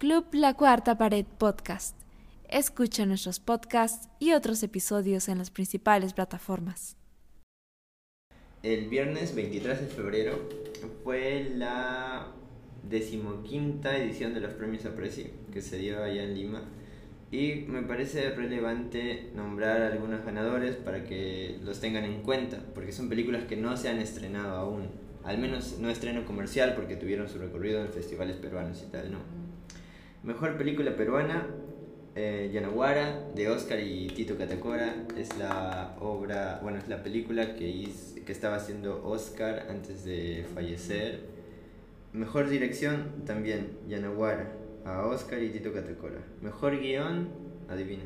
Club La Cuarta Pared Podcast. Escucha nuestros podcasts y otros episodios en las principales plataformas. El viernes 23 de febrero fue la decimoquinta edición de los premios Apreci que se dio allá en Lima y me parece relevante nombrar algunos ganadores para que los tengan en cuenta porque son películas que no se han estrenado aún al menos no estreno comercial porque tuvieron su recorrido en festivales peruanos y tal, ¿no? Mejor película peruana, eh, Yanaguara, de Oscar y Tito Catacora. Es la obra, bueno, es la película que, que estaba haciendo Oscar antes de fallecer. Mejor dirección, también, Yanaguara, a Oscar y Tito Catacora. Mejor guion, adivina.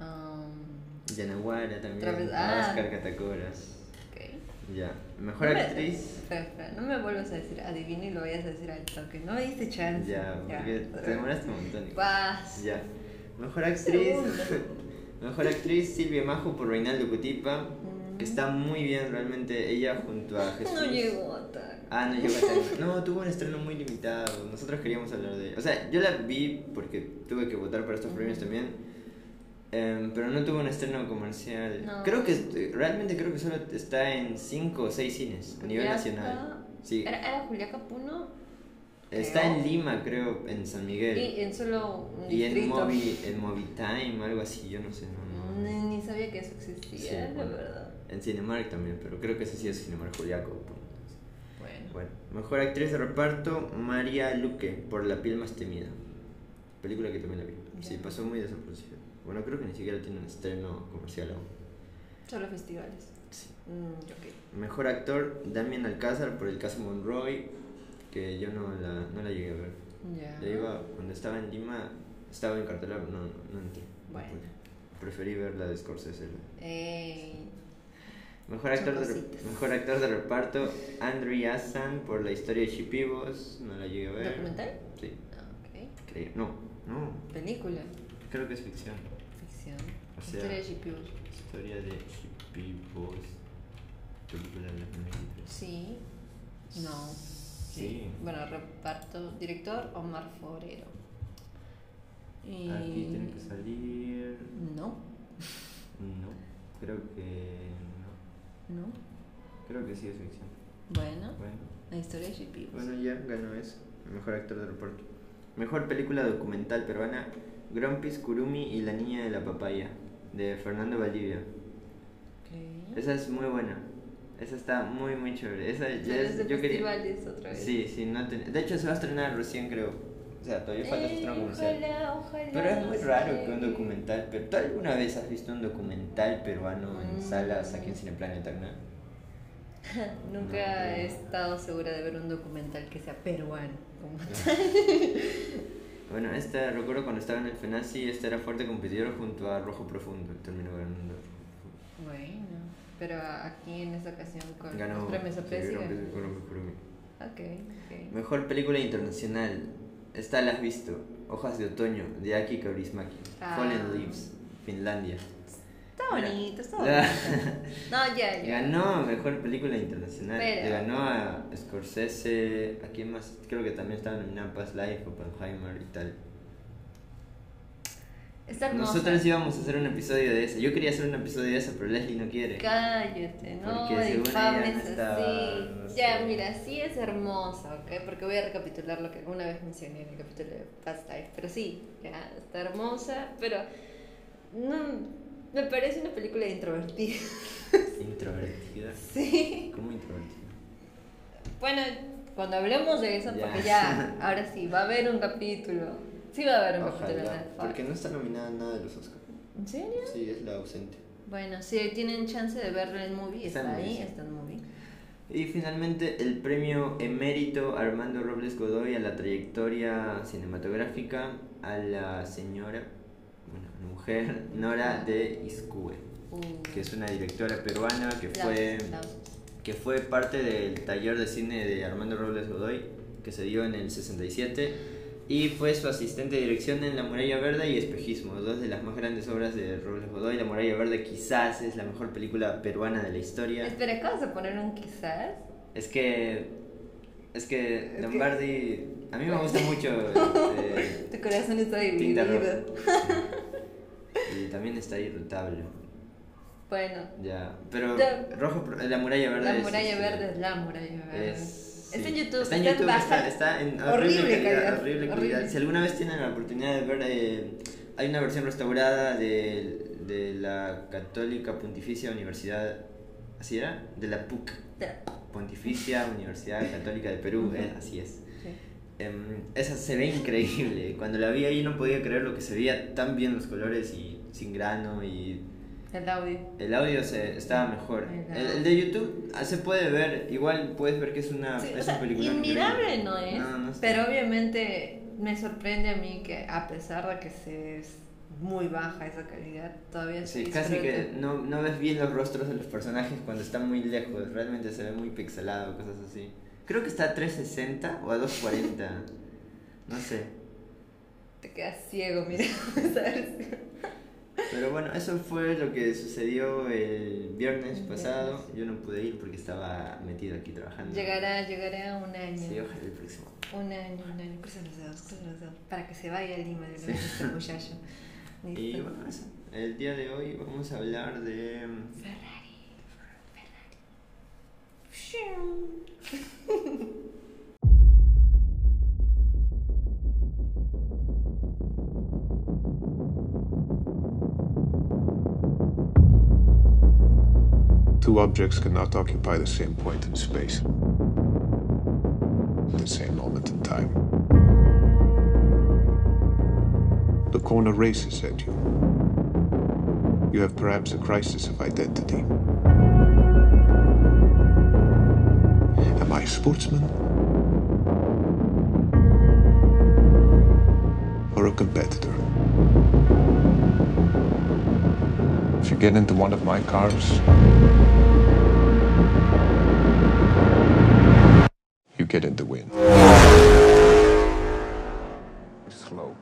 Um, Yanaguara también, ah. Oscar Catacora. Ya. Mejor actriz. Espera, no me vuelvas a decir adivina y lo vayas a decir al toque. No me diste chance. Ya, porque te demoraste un montón. Vas. Ya. Mejor actriz. Mejor actriz Silvia Majo por Reinaldo Cutipa. Mm. Que está muy bien realmente. Ella junto a Jesús. No llegó tal. Ah, no llegó a tal. No, tuvo un estreno muy limitado. Nosotros queríamos hablar de ella. O sea, yo la vi porque tuve que votar para estos premios también Em, pero no tuvo un estreno comercial. Creo que realmente creo que solo está en 5 o 6 cines a nivel nacional. Sí. ¿Era, era Julia Capuno? Está en Lima, creo, en San Miguel. Y en solo un Y en Movi, en Movitime, algo así, yo no sé. No, no. Ni, sabía que eso existía, la verdad. En Cinemark también, pero creo que ese sí es Cinemark Julia Capuno. Bueno. bueno. Mejor actriz de reparto, María Luque, por La piel más temida. Película que también la vi. Sí, pasó muy desapercibida. Bueno, creo que ni siquiera tiene un estreno comercial aún. Solo festivales. Sí. Mm, Mejor actor, Damien Alcázar por el caso Monroy, que yo no la, no la llegué a ver. Ya. iba, cuando estaba en Lima, estaba en cartelera, no, no, entré. Bueno. Preferí ver la de Scorsese. Mejor actor, de, mejor actor de reparto, Andrew Yassan por la historia de Chipivos, no la llegué a ver. ¿Documental? Sí. Ah, okay. No, no. ¿Película? Creo que es ficción. Historia de GPU. Historia de GPU. Película de la Sí. No. Sí. Bueno, reparto. Director Omar Forero. Y... Aquí tiene que salir. No. No. Creo que no. ¿No? Creo que sí es ficción. Bueno. Bueno. La historia de GPU. Bueno, ya ganó eso. Mejor actor de reparto. Mejor película documental peruana. Grumpis, Kurumi y la niña de la papaya de Fernando Valdivia. Esa es muy buena. Esa está muy, muy chévere. Esa ya es, yo quería. otra vez. Sí, sí, no de hecho se va a estrenar recién, creo. O sea, todavía falta eh, comercial. Ojalá, ojalá. Pero es muy raro que un documental. Pero, ¿Tú alguna vez has visto un documental peruano en mm. salas aquí en Cineplaneta? ¿no? Nunca he estado segura de ver un documental que sea peruano como Bueno, esta, recuerdo cuando estaba en el FENACI, esta era fuerte competidor junto a Rojo Profundo, terminó ganando. Bueno, pero aquí en esta ocasión con Ganó, los premios sí, okay, okay. Mejor película internacional. Esta la has visto. Hojas de otoño, de Aki Kaurismäki. Ah. Fallen Leaves, Finlandia. Está bonito, está bonito. no, ya, ya. Ganó mejor película internacional. Le ganó a Scorsese. ¿A quién más? Creo que también estaba nominado Past Life, Oppenheimer y tal. Está Nosotros íbamos a hacer un episodio de eso. Yo quería hacer un episodio de eso, pero Leslie no quiere. Cállate, no, infames así. ya, mira, sí es hermosa, ¿ok? Porque voy a recapitular lo que una vez mencioné en el capítulo de Past Life. Pero sí, ya, está hermosa, pero no me parece una película introvertida. ¿Introvertida? Sí. ¿Cómo introvertida? Bueno, cuando hablemos de eso, porque ya, ahora sí, va a haber un capítulo. Sí va a haber un capítulo Porque no está nominada nada de los Oscars. ¿En serio? Sí, es la ausente. Bueno, si tienen chance de verlo en movie, está, ahí, está en movie. Y finalmente el premio emérito Armando Robles Godoy a la trayectoria cinematográfica a la señora mujer, Nora de Iscue, uh. que es una directora peruana que fue, que fue parte del taller de cine de Armando Robles Godoy, que se dio en el 67, y fue su asistente de dirección en La Muralla Verde y Espejismo, dos de las más grandes obras de Robles Godoy. La Muralla Verde quizás es la mejor película peruana de la historia. Espera, ¿acabas de poner un quizás? Es que... Es que Lombardi... A mí me gusta mucho... Eh, corazón está dividido. y también está irritable. Bueno. Ya, pero rojo, la muralla verde. La muralla es, verde es la muralla verde. Es, está en YouTube. Está en YouTube, está, en horrible, calidad, horrible calidad. Si alguna vez tienen la oportunidad de ver, eh, hay una versión restaurada de, de la Católica Pontificia Universidad, ¿así era? De la PUC. Pontificia Universidad Católica de Perú, eh, así es. Em, esa se ve increíble. Cuando la vi ahí no podía creer lo que se veía tan bien los colores y sin grano y... El audio. El audio se, estaba mejor. El, de YouTube ah, se puede ver, igual puedes ver que es una, es película. Inmirable no es, pero obviamente me sorprende a mí que a pesar de que se es muy baja esa calidad, todavía Sí, casi que no, no ves bien los rostros de los personajes cuando están muy lejos, realmente se ve muy pixelado, cosas así. Creo que está a 360 o a 240. No sé. Te quedas ciego, mira. Pero bueno, eso fue lo que sucedió el viernes pasado. Yo no pude ir porque estaba metido aquí trabajando. Llegará, llegará un año. Sí, ojalá el próximo. Un año, un año. Cruza los dedos, cruza los dedos. Para que se vaya a Lima de este muchacho. Y bueno, eso. El día de hoy vamos a hablar de. Ferrari. Two objects cannot occupy the same point in space the same moment in time. The corner races at you. You have perhaps a crisis of identity. Am I a sportsman or a competitor. If you get into one of my cars, get in the wind. Slow.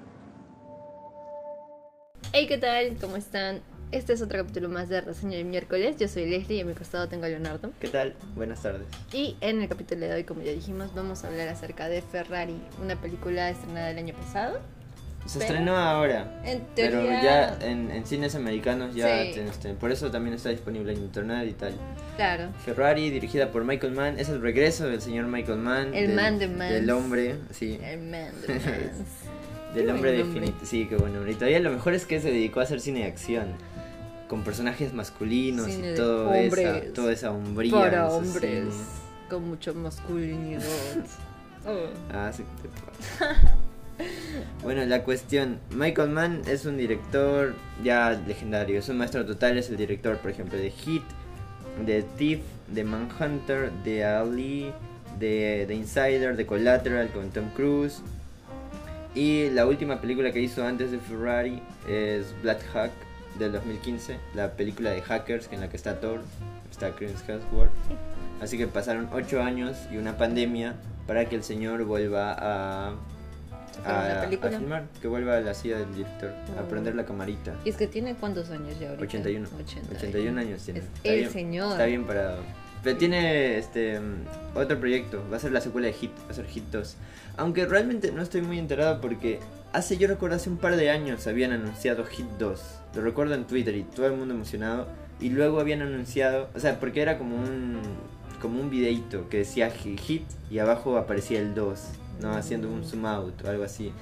Hey, ¿qué tal? ¿Cómo están? Este es otro capítulo más de Reseña de miércoles. Yo soy Leslie y a mi costado tengo a Leonardo. ¿Qué tal? Buenas tardes. Y en el capítulo de hoy, como ya dijimos, vamos a hablar acerca de Ferrari, una película estrenada el año pasado. Se estrenó ahora. En teoría... Pero ya en, cines americanos ya este, por eso también está disponible en internet y tal. Claro. Ferrari, dirigida por Michael Mann, es el regreso del señor Michael Mann. El man de man. Del hombre, sí. El man de man. del hombre definitivo. Sí, qué bueno. Y todavía lo mejor es que se dedicó a hacer cine de acción con personajes masculinos y todo esa, toda esa hombría. Para hombres, con mucho masculinidad. oh. Ah, sí. bueno, la cuestión, Michael Mann es un director ya legendario, es un maestro total, es el director, por ejemplo, de Hit, de Thief, de Manhunter, de Ali, de The Insider, de Collateral con Tom Cruise. Y la última película que hizo antes de Ferrari es Black Hawk, del 2015, la película de Hackers en la que está Thor, está Chris Hemsworth. Así que pasaron 8 años y una pandemia para que el señor vuelva a a, filmar, que vuelva a la silla del director, a oh. prender la camarita. Y es que tiene cuántos años ya ahorita? 81. 81, años tiene. el señor. Está bien parado. Pero tiene este otro proyecto, va a ser la secuela de Hit, va a ser Hit 2. Aunque realmente no estoy muy enterado porque hace, yo recuerdo hace un par de años habían anunciado Hit 2. Lo recuerdo en Twitter y todo el mundo emocionado. Y luego habían anunciado, o sea, porque era como un como un videito que decía Hit y abajo aparecía el 2, ¿no? Haciendo un zoom out o algo así.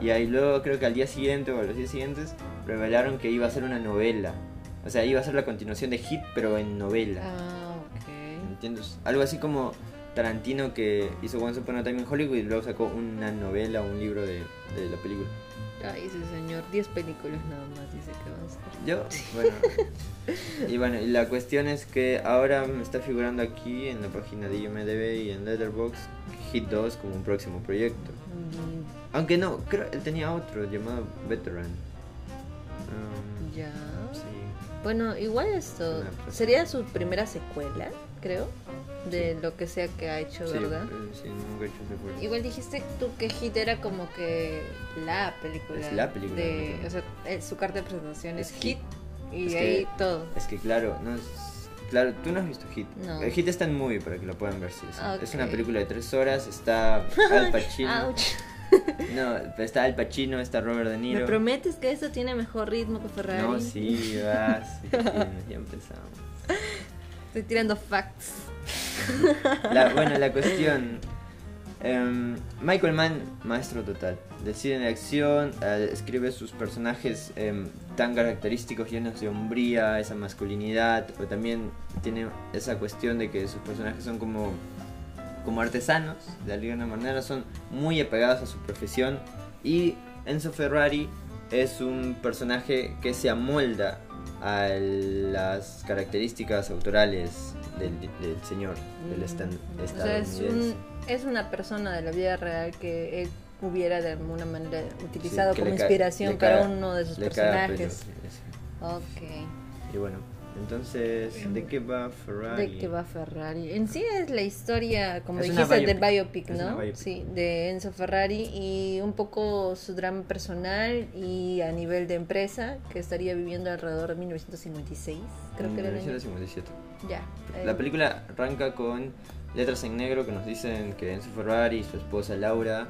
Y ahí luego creo que al día siguiente o a los días siguientes revelaron que iba a ser una novela. O sea, iba a ser la continuación de Hit, pero en novela. Ah, ok. ¿Entiendes? Algo así como Tarantino que hizo Once Upon a Time in Hollywood y luego sacó una novela o un libro de, de la película. Ay, ese señor, 10 películas nada más dice que va a hacer. Yo, bueno. y bueno, la cuestión es que ahora me está figurando aquí en la página de IMDb y en Letterboxd Hit 2 como un próximo proyecto. Aunque no, creo él tenía otro llamado Veteran. Um, ya. Sí. Bueno, igual esto sería su primera secuela, creo de lo que sea que ha hecho, ¿verdad? Sí, nunca he hecho Igual dijiste tú que Hit era como que la película. Es la película. De, o sea, eh, su carta de presentación es, Hit, y ahí todo. Es que claro, no es, Claro, tú no has visto Hit. No. El Hit está en movie para que lo puedan ver. Sí, es, una película de tres horas. Está Al Pacino. no, está el Pacino, está Robert De Niro. ¿Me prometes que eso tiene mejor ritmo que Ferrari? No, sí, vas. ya empezamos. Estoy tirando facts. bueno, la cuestión. Em, Michael Mann, maestro total. Del cine de acción, eh, escribe sus personajes em, tan característicos, llenos de hombría, esa masculinidad, pero también tiene esa cuestión de que sus personajes son como, como artesanos, de alguna manera, son muy apegados a su profesión. Y Enzo Ferrari es un personaje que se amolda a las características autorales del, señor, del mm. estadounidense. Es, una persona de la vida real que él hubiera de alguna manera utilizado como inspiración para uno de sus personajes. ok. Y bueno, entonces, ¿de qué va Ferrari? ¿De qué va Ferrari? En sí es la historia, como dijiste, del biopic, ¿no? Sí, de Enzo Ferrari y un poco su drama personal y a nivel de empresa que estaría viviendo alrededor de 1956, creo que era 1957. Ya. La película arranca con letras en negro que nos dicen que Enzo Ferrari y su esposa Laura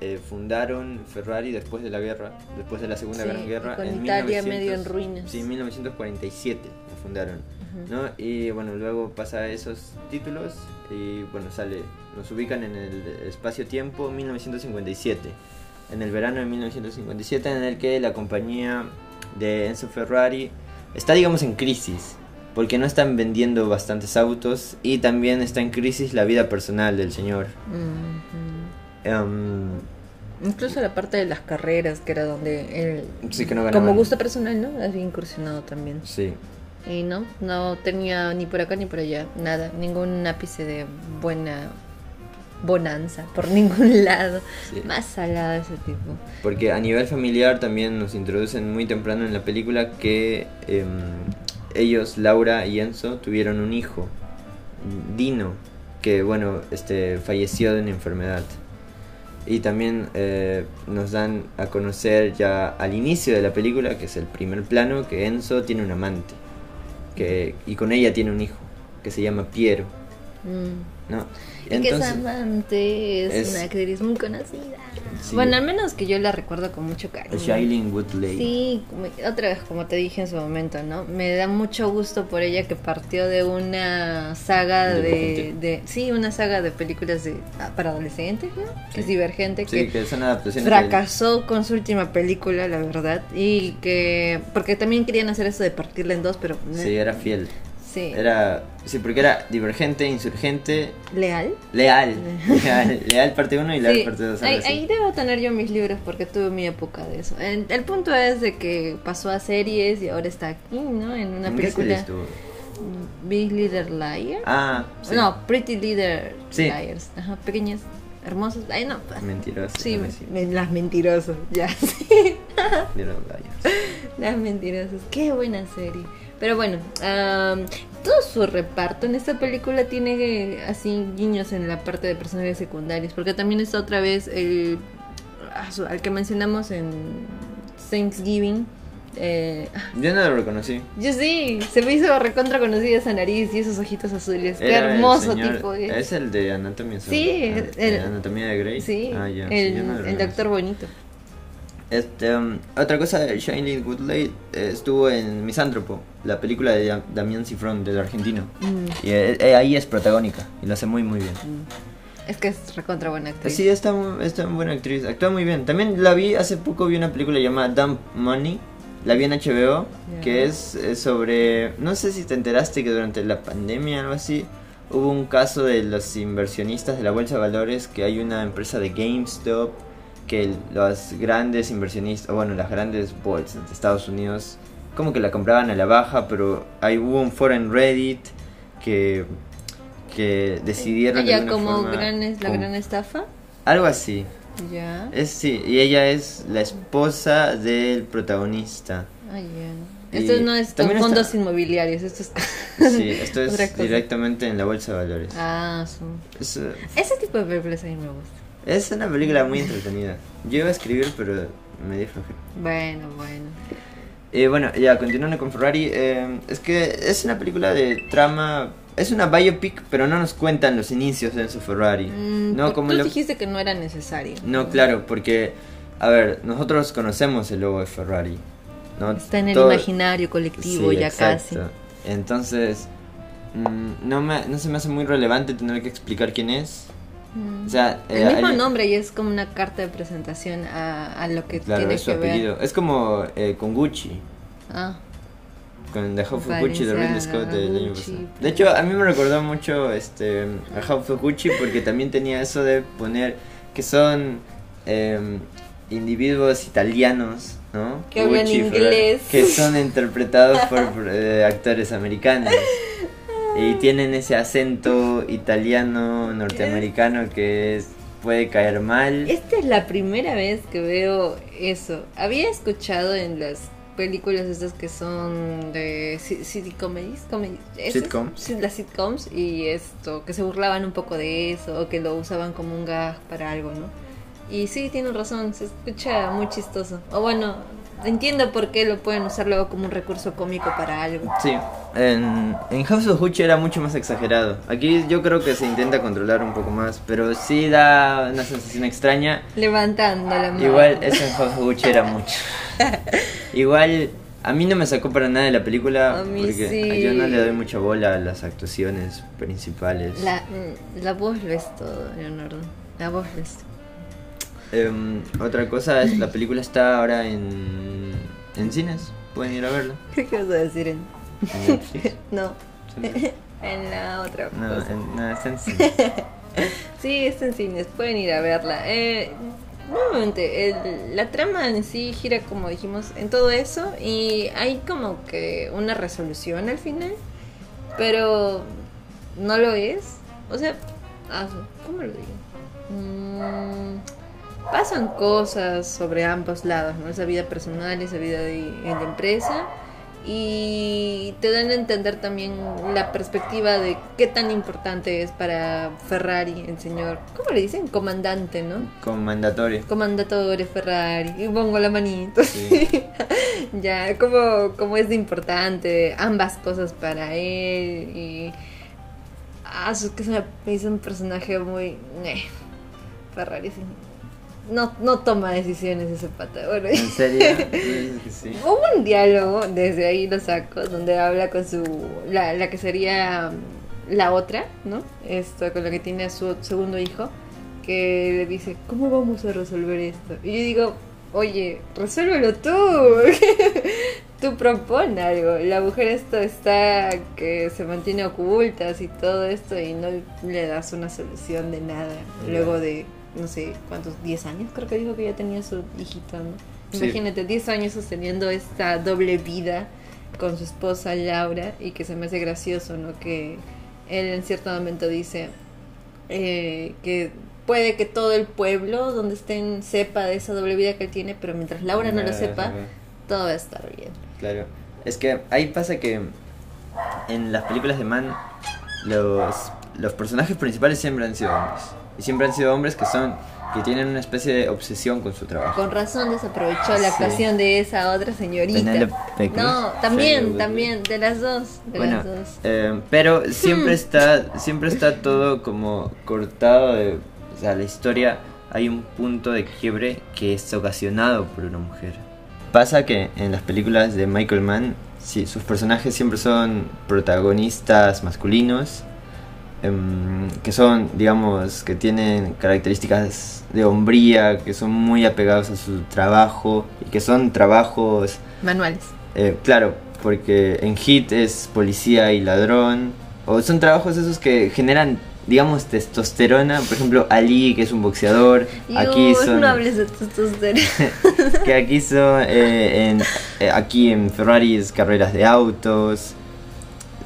eh, fundaron Ferrari después de la guerra, después de la Segunda Gran Guerra. Con en Italia medio en ruinas. Sí, en 1947 lo fundaron. ¿no? Y bueno, luego pasa esos títulos y bueno, sale, nos ubican en el espacio-tiempo 1957. En el verano de 1957 en el que la compañía de Enzo Ferrari está digamos en crisis porque no están vendiendo bastantes autos y también está en crisis la vida personal del señor. Em, Incluso la parte de las carreras, que era donde él, como gusto personal, ¿no? Había incursionado también. Sí. Y no, no tenía ni por acá ni por allá, nada, ningún ápice de buena bonanza por ningún lado. Más salada ese tipo. Porque a nivel familiar también nos introducen muy temprano en la película que em, ellos, Laura y Enzo, tuvieron un hijo, Dino, que bueno, este falleció de una enfermedad. Y también eh, nos dan a conocer ya al inicio de la película, que es el primer plano, que Enzo tiene un amante. Que, y con ella tiene un hijo, que se llama Piero. Mm. ¿no? y que esa amante es, una actriz muy conocida. Bueno, al menos que yo la recuerdo con mucho cariño. Shailene Woodley. Sí, otra vez, como te dije en su momento, ¿no? Me da mucho gusto por ella que partió de una saga de, de, sí, una saga de películas de ah, para adolescentes, ¿no? Que es divergente, sí, que, son adaptaciones fracasó con su última película, la verdad, y que porque también querían hacer eso de partirla en dos, pero sí, era fiel. Sí. Era. Sí, porque era divergente, insurgente. ¿Leal? Leal. leal, parte 1 y leal parte 2. Ahí, debo tener yo mis libros porque tuve mi época de eso. El, punto es de que pasó a series y ahora está aquí, ¿no? En una película. Big Leader Liar. Ah, sí. No, Pretty Leader Liars. Ajá, pequeñas, hermosas. Ay, no. Mentirosas. Sí, las mentirosas, ya. Sí. Liars. Las mentirosas. Qué buena serie. Pero bueno, todo su reparto en esta película tiene así guiños en la parte de personajes secundarios, porque también está otra vez el ah, al que mencionamos en Thanksgiving. Eh, yo no lo reconocí. Yo sí, se me hizo recontra conocida esa nariz y esos ojitos azules. Qué hermoso tipo. Es el de Anatomía Sí, ah, el, Anatomía de Grey. Sí, ah, el doctor bonito. Este, um, otra cosa, Shailene Woodley eh, estuvo en Misántropo, la película de Damián Cifrón, del argentino. Mm. Y eh, eh, ahí es protagónica y lo hace muy, muy bien. Mm. Es que es recontra buena actriz. Sí, está, está buena actriz, actúa muy bien. También la vi, hace poco vi una película llamada Dump Money, la vi en HBO, que es, sobre, no sé si te enteraste que durante la pandemia o algo así, hubo un caso de los inversionistas de la Bolsa de Valores, que hay una empresa de GameStop que los grandes inversionistas, bueno, las grandes bolsas de Estados Unidos, como que la compraban a la baja, pero ahí hubo un foro en Reddit que, que decidieron... ¿Ella como gran, la gran estafa? Algo así. Ya. Es, sí, y ella es la esposa del protagonista. Ah, ya. Esto no es con fondos inmobiliarios, esto es... sí, esto es directamente en la bolsa de valores. Ah, sí. Ese tipo de películas a mí me gusta. Es una película muy entretenida. Yo iba a escribir, pero me di flojera. Bueno, bueno. Eh, bueno, ya, continuando con Ferrari. Eh, es que es una película de trama es una biopic, pero no nos cuentan los inicios de Enzo Ferrari. Mm, no, como tú dijiste que no era necesario. No, claro, porque, a ver, nosotros conocemos el logo de Ferrari. ¿no? Está en el imaginario colectivo ya casi. Entonces, mm, no, me, no se me hace muy relevante tener que explicar quién es. Mm. O sea, el eh, mismo nombre y es como una carta de presentación a, lo que tiene es su apellido. Es como eh, con Gucci. Ah. Con The House of Gucci de Ridley Scott del año pasado. De hecho, a mí me recordó mucho este, a House of Gucci porque también tenía eso de poner que son em, individuos italianos, ¿no? Que hablan inglés. Que son interpretados por eh, actores americanos. Y tienen ese acento italiano, norteamericano que es, puede caer mal. Esta es la primera vez que veo eso. Había escuchado en las películas estas que son de city comedies, sitcoms. las sitcoms y esto, que se burlaban un poco de eso o que lo usaban como un gag para algo, ¿no? Y sí, tienen razón, se escucha muy chistoso. O bueno, entiendo por qué lo pueden usar luego como un recurso cómico para algo. Sí, en, en House of Gucci era mucho más exagerado. Aquí yo creo que se intenta controlar un poco más, pero sí da una sensación extraña. Levantando la mano. Igual eso en House of Gucci era mucho. Igual a mí no me sacó para nada de la película porque yo no le doy mucha bola a las actuaciones principales. La, la voz lo es todo, Leonardo. La voz lo es em, otra cosa es, la película está ahora en, en cines. Pueden ir a verla. ¿Qué vas a decir en? no. en la otra. No, no, está en cines. sí, está en cines. Pueden ir a verla. Eh, nuevamente, la trama en sí gira, como dijimos, en todo eso y hay como que una resolución al final, pero no lo es. O sea, ah, ¿cómo lo digo? Mm, pasan cosas sobre ambos lados, ¿no? Esa vida personal, esa vida de, en la empresa y te dan a entender también la perspectiva de qué tan importante es para Ferrari el señor, ¿cómo le dicen? Comandante, ¿no? Comandatore. Comandatore Ferrari. Y pongo la manito. ya, como, como es de importante ambas cosas para él. Y. Ah, es que hizo un personaje muy. Eh, Ferrari, sí no, no toma decisiones ese pata. Bueno, ¿En serio? Hubo un diálogo, desde ahí lo saco, donde habla con su. La, la que sería la otra, ¿no? Esto, con la que tiene a su segundo hijo, que le dice: ¿Cómo vamos a resolver esto? Y yo digo: Oye, resuélvelo tú. tú propon algo. La mujer esto está que se mantiene oculta y todo esto y no le das una solución de nada. Luego de no sé cuántos, 10 años creo que dijo que ya tenía su hijito, ¿no? Imagínate, 10 años sosteniendo esta doble vida con su esposa Laura y que se me hace gracioso, ¿no? Que él en cierto momento dice eh, que puede que todo el pueblo donde estén sepa de esa doble vida que él tiene, pero mientras Laura no lo sepa, todo va a estar bien. Claro, es que ahí pasa que en las películas de Man los, los personajes principales siempre han sido hombres y siempre han sido hombres que son que tienen una especie de obsesión con su trabajo. Con razón desaprovechó la actuación de esa otra señorita. No, también, también, de las dos. De las dos. Eh, pero siempre hmm. está, siempre está todo como cortado de, o sea, la historia hay un punto de quiebre que es ocasionado por una mujer. Pasa que en las películas de Michael Mann, sí, sus personajes siempre son protagonistas masculinos que son, digamos, que tienen características de hombría, que son muy apegados a su trabajo y que son trabajos manuales. Eh, claro, porque en Hit es policía y ladrón, o son trabajos esos que generan, digamos, testosterona. Por ejemplo, Ali, que es un boxeador, aquí son. No hables de testosterona. que aquí son, eh, en, eh, aquí en Ferrari es carreras de autos.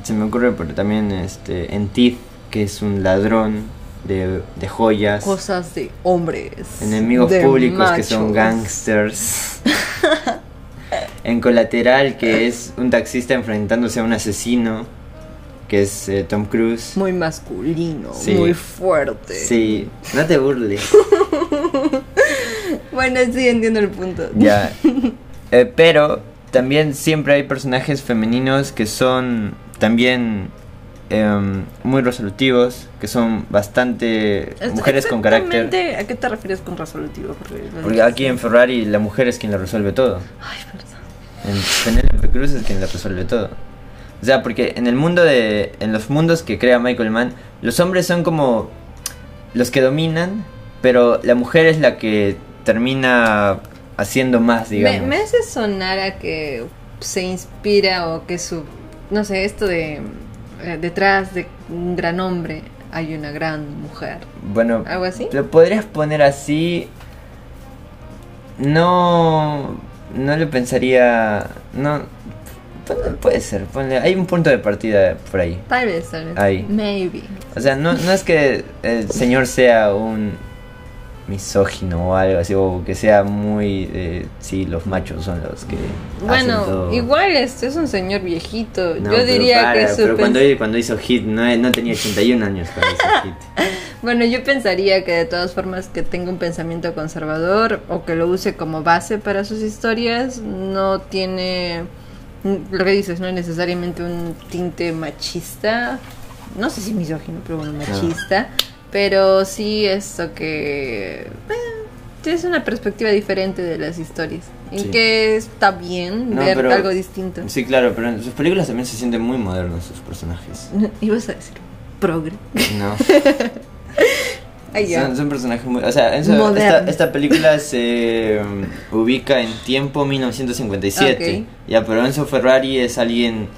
Se me ocurre porque también este, en Tiff que es un ladrón de, joyas. Cosas de hombres. Enemigos públicos que son gangsters. en Colateral, que es un taxista enfrentándose a un asesino, que es eh, Tom Cruise. Muy masculino, muy fuerte. Sí, no te burles. bueno, sí, entiendo el punto. Ya. Eh, pero también siempre hay personajes femeninos que son también em, muy resolutivos, que son bastante mujeres con carácter. ¿A qué te refieres con resolutivo? Porque, aquí en Ferrari la mujer es quien la resuelve todo. Ay. En Penelope Cruz es quien la resuelve todo. O sea, porque en el mundo de. En los mundos que crea Michael Mann, los hombres son como los que dominan, pero la mujer es la que termina haciendo más, digamos. Me, me hace sonar a que se inspira o que su. No sé, esto de. Eh, detrás de un gran hombre hay una gran mujer. Bueno, ¿algo así? Lo podrías poner así. No. No lo pensaría. No. Puede ser, ponle, hay un punto de partida por ahí. Tal vez, tal vez. Ahí. Maybe. O sea, no, no es que el señor sea un misógino o algo así, o que sea muy, eh, sí, los machos son los que... Bueno, igual este es un señor viejito. Yo diría que su Pero cuando, cuando hizo Hit, no, no tenía 81 años cuando hizo Hit. bueno, yo pensaría que de todas formas que tenga un pensamiento conservador o que lo use como base para sus historias, no tiene lo que dices, no es necesariamente un tinte machista, no sé si misógino, pero bueno, machista, pero sí esto que eh, es una perspectiva diferente de las historias, en que está bien ver algo distinto. Sí, claro, pero en sus películas también se sienten muy modernos sus personajes. Ibas a decir progre. No. Son, personajes muy... O sea, esta, esta, película se um, ubica en tiempo 1957. Ya, pero Enzo Ferrari es alguien...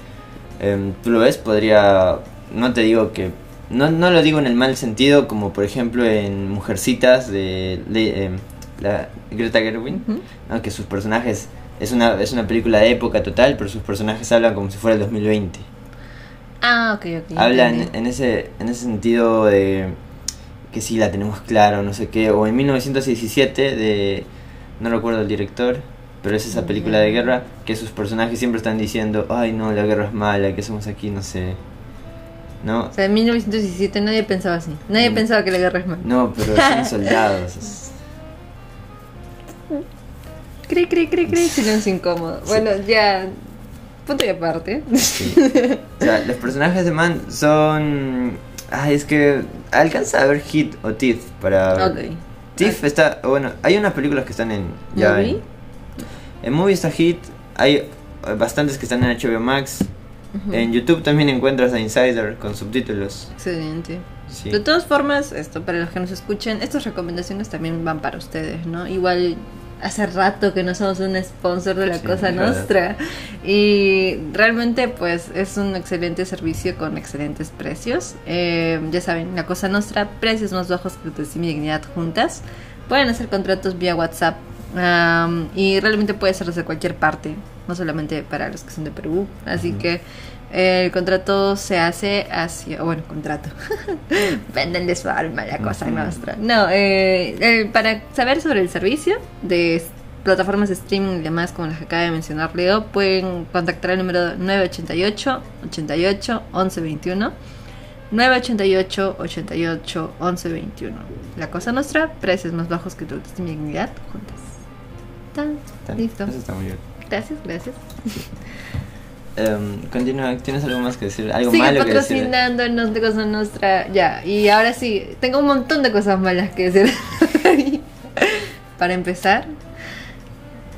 Um, ¿Tú lo ves? Podría... No te digo que... No, no lo digo en el mal sentido, como por ejemplo en Mujercitas de, em, la Greta Gerwin, que sus personajes... Es una, es una película de época total, pero sus personajes hablan como si fuera el 2020. Ah, ok, ok. Hablan en ese, en ese sentido de que sí la tenemos claro, no sé qué, o en 1917 de, no recuerdo el director, pero es esa película de guerra que sus personajes siempre están diciendo, ay no, la guerra es mala, que somos aquí, no sé. ¿No? O sea, en 1917 nadie pensaba así, nadie mm. pensaba que la guerra es mala. No, pero son soldados. Cri, cri, cri, cri, silencio incómodo. Bueno, ya, punto y aparte. O sea, los personajes de Man son Ay, es que alcanza a ver Hit o Teeth para. Ok. Teeth está. Bueno, hay unas películas que están en. Ya en, en Movie está Hit. Hay bastantes que están en HBO Max. En YouTube también encuentras a Insider con subtítulos. Excelente. De todas formas, esto para los que nos escuchen, estas recomendaciones también van para ustedes, ¿no? Igual hace rato que no somos un sponsor de la Cosa Nostra y realmente pues es un excelente servicio con excelentes precios. Eh, ya saben, la Cosa Nostra, precios más bajos que autoestima y dignidad juntas. Pueden hacer contratos vía WhatsApp y realmente puede ser desde cualquier parte, no solamente para los que son de Perú. Así que el contrato se hace hacia. Bueno, contrato. Venden de su alma la cosa nuestra. No, eh, eh, para saber sobre el servicio de plataformas de streaming y demás, como las que acaba de mencionar Leo, pueden contactar al número 988 88 11 21. 988 88 11 21. La cosa nuestra, precios más bajos que tu dignidad juntas. Listo. Eso está muy bien. Gracias, gracias. Um, continúa, ¿tienes algo más que decir? ¿Algo malo que decir? patrocinándonos de Cosa Nostra. Ya, y ahora sí, tengo un montón de cosas malas que decir. Para empezar.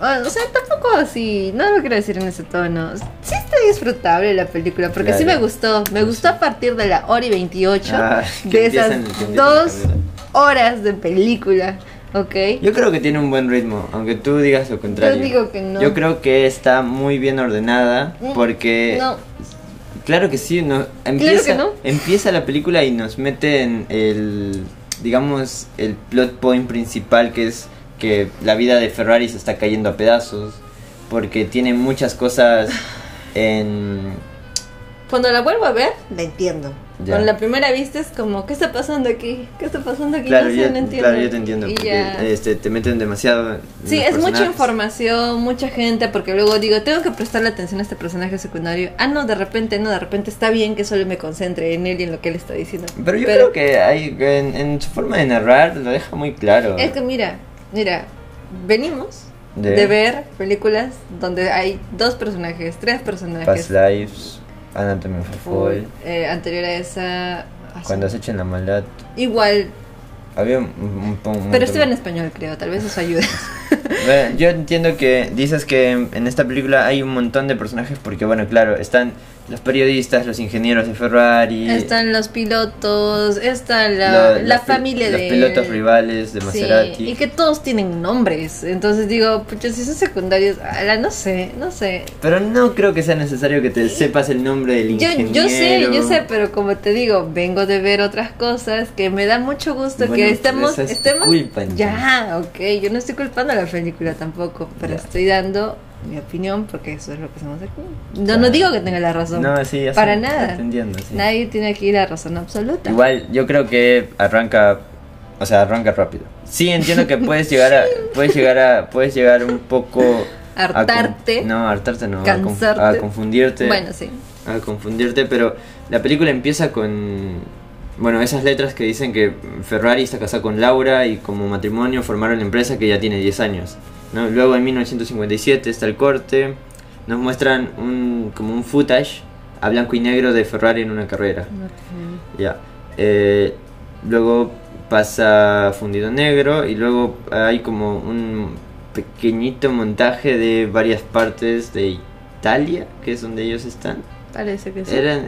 O sea, tampoco así, no lo quiero decir en ese tono. Sí está disfrutable la película, porque sí me gustó. Me gustó a partir de la hora y 28 ah, de esas dos horas de película. Okay. Yo creo que tiene un buen ritmo, aunque tú digas lo contrario. Yo digo que no. Yo creo que está muy bien ordenada mm, porque... No. Claro que sí, no. Empieza, empieza la película y nos mete en el, digamos, el plot point principal que es que la vida de Ferrari se está cayendo a pedazos porque tiene muchas cosas en... Cuando la vuelvo a ver, la entiendo. Con la primera vista es como, ¿qué está pasando aquí? ¿Qué está pasando aquí? Claro, no, sé, yo, no entiendo. Claro, yo te entiendo. Porque, este, te meten demasiado. Sí, es mucha información, mucha gente, porque luego digo, tengo que prestarle atención a este personaje secundario. Ah, no, de repente, no, de repente está bien que solo me concentre en él y en lo que él está diciendo. Pero yo creo que hay, en, su forma de narrar lo deja muy claro. Es que mira, mira, venimos de, ver películas donde hay dos personajes, tres personajes. Past Lives. Anatomy of a Fall. Eh, anterior a esa. Cuando se echen la maldad. Igual. Había un, Pero estuvo en español, creo. Tal vez eso ayude. yo entiendo que dices que en esta película hay un montón de personajes porque, bueno, claro, están los periodistas, los ingenieros de Ferrari. Están los pilotos, está la, familia de... Los pilotos rivales de Maserati. y que todos tienen nombres. Entonces digo, pues si son secundarios, no sé, no sé. Pero no creo que sea necesario que te sepas el nombre del ingeniero. Yo, sé, yo sé, pero como te digo, vengo de ver otras cosas que me da mucho gusto que estemos... estemos ya, ok, yo no estoy culpando a la película tampoco, pero estoy dando mi opinión, porque eso es lo que hacemos aquí. No, no digo que tenga la razón. No, sí, Para nada. Nadie tiene aquí la razón absoluta. Igual, yo creo que arranca, o sea, arranca rápido. Sí, entiendo que puedes llegar a, puedes llegar a, puedes llegar un poco hartarte. no, hartarte no, a, confundirte. Bueno, sí. A confundirte, pero la película empieza con bueno, esas letras que dicen que Ferrari está casado con Laura y como matrimonio formaron la empresa que ya tiene 10 años. Luego en 1957 está el corte, nos muestran un, como un footage a blanco y negro de Ferrari en una carrera. Ya. Eh, luego pasa fundido negro y luego hay como un pequeñito montaje de varias partes de Italia, que es donde ellos están. Parece que sí. Eran,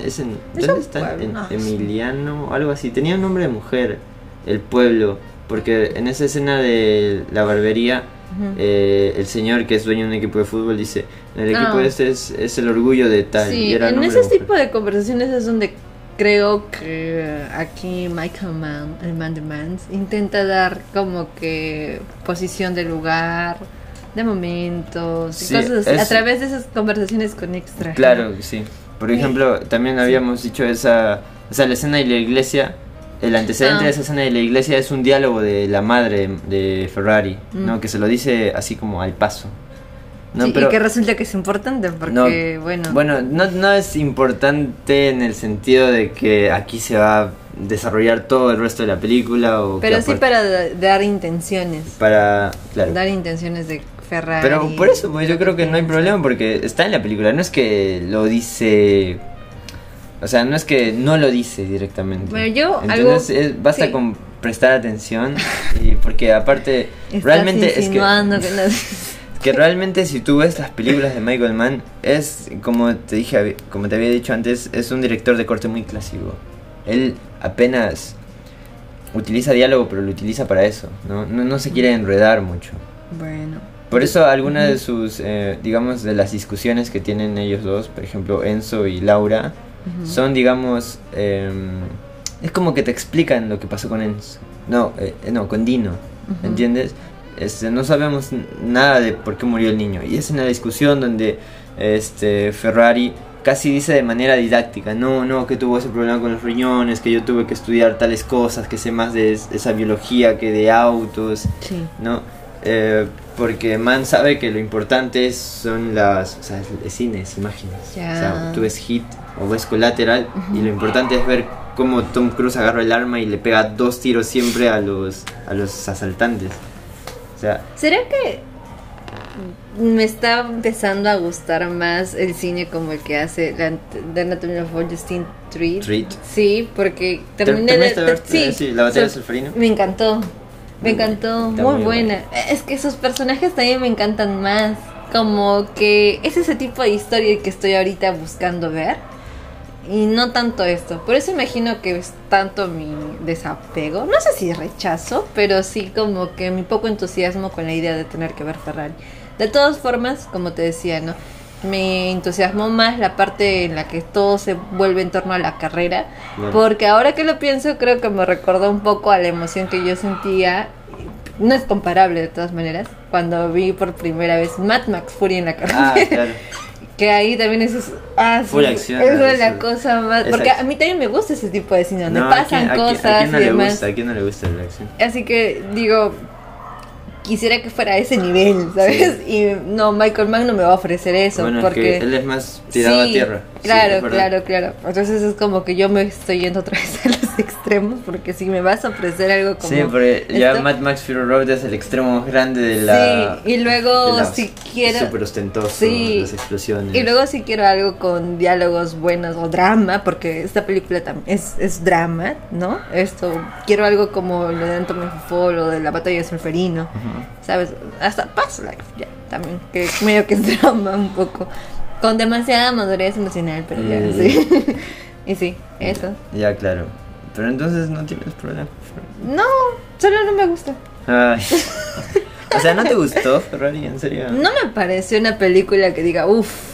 ¿Dónde están? En, Emiliano, algo así. Tenía un nombre de mujer, el pueblo, porque en esa escena de la barbería eh, el señor que es dueño de un equipo de fútbol dice, el equipo ah. este es, es, el orgullo de tal. en ese tipo de conversaciones es donde creo que aquí Michael Mann, el man de Mans, intenta dar como que posición de lugar, de momentos, a través de esas conversaciones con extra. Claro, sí. Por ejemplo, también habíamos dicho esa, o sea, la escena de la iglesia el antecedente de ah. esa escena de la iglesia es un diálogo de la madre de Ferrari, ¿no? Mm. Que se lo dice así como al paso. No, y que resulta que es importante porque, bueno... Bueno, no, no es importante en el sentido de que aquí se va a desarrollar todo el resto de la película o... Pero sí para dar intenciones. Para, claro. Dar intenciones de Ferrari. Pero por eso, pues yo creo que no hay problema porque está en la película, no es que lo dice o sea, no es que no lo dice directamente. Bueno, yo Entonces, basta con prestar atención y porque aparte realmente es que, que realmente si tú ves las películas de Michael Mann es como te dije, como te había dicho antes, es un director de corte muy clásico. Él apenas utiliza diálogo, pero lo utiliza para eso, ¿no? No, se quiere enredar mucho. Bueno. Por eso algunas de sus, eh, digamos, de las discusiones que tienen ellos dos, por ejemplo Enzo y Laura, son, digamos, em, es como que te explican lo que pasó con Enzo. No, eh, no, con Dino, ¿entiendes? Este, no sabemos nada de por qué murió el niño. Y es una discusión donde este, Ferrari casi dice de manera didáctica, no, no, que tuvo ese problema con los riñones, que yo tuve que estudiar tales cosas, que sé más de esa biología que de autos, ¿no? Eh, porque Man sabe que lo importante son las, o sea, es cine, es imágenes. O sea, tú ves Hit o ves Collateral y lo importante es ver cómo Tom Cruise agarra el arma y le pega dos tiros siempre a los, a los asaltantes. O sea, ¿Será que me está empezando a gustar más el cine como el que hace la, The Anatomy of Justine Treat? Treat. Sí, porque terminé de, sí, la batalla del Me encantó. Me encantó, muy, buena. Es que esos personajes también me encantan más. Como que es ese tipo de historia que estoy ahorita buscando ver. Y no tanto esto. Por eso imagino que es tanto mi desapego. No sé si rechazo, pero sí como que mi poco entusiasmo con la idea de tener que ver Ferrari. De todas formas, como te decía, ¿no? Me entusiasmó más la parte en la que todo se vuelve en torno a la carrera, porque ahora que lo pienso creo que me recordó un poco a la emoción que yo sentía, no es comparable de todas maneras, cuando vi por primera vez Mad Max Fury en la carrera. Ah, que ahí también es, ah, acción, es la cosa más porque a mí también me gusta ese tipo de cine donde pasan cosas y demás. ¿A quién no le gusta la acción? Así que digo, quisiera que fuera a ese nivel, ¿sabes? Y no, Michael Mann no me va a ofrecer eso. porque él es más tirado a tierra. Claro, claro, claro. Entonces es como que yo me estoy yendo otra vez a los extremos, porque si me vas a ofrecer algo como. Sí, porque ya Mad Max Fury Road es el extremo más grande de la. Sí, y luego si quiero. Súper ostentoso, sí, las explosiones. Y luego si quiero algo con diálogos buenos o drama, porque esta película también es, es drama, ¿no? Esto, quiero algo como lo de Anthony Fall o de la batalla de Solferino, ¿sabes? Hasta Past Life, ya, también, que medio que es drama un poco. Con demasiada madurez emocional, pero ya, mm. sí. y sí, eso. Ya, claro. Pero entonces no tienes problema. No, solo no me gusta. Ay. o sea, ¿no te gustó Ferrari? ¿En serio? No me pareció una película que diga, uff.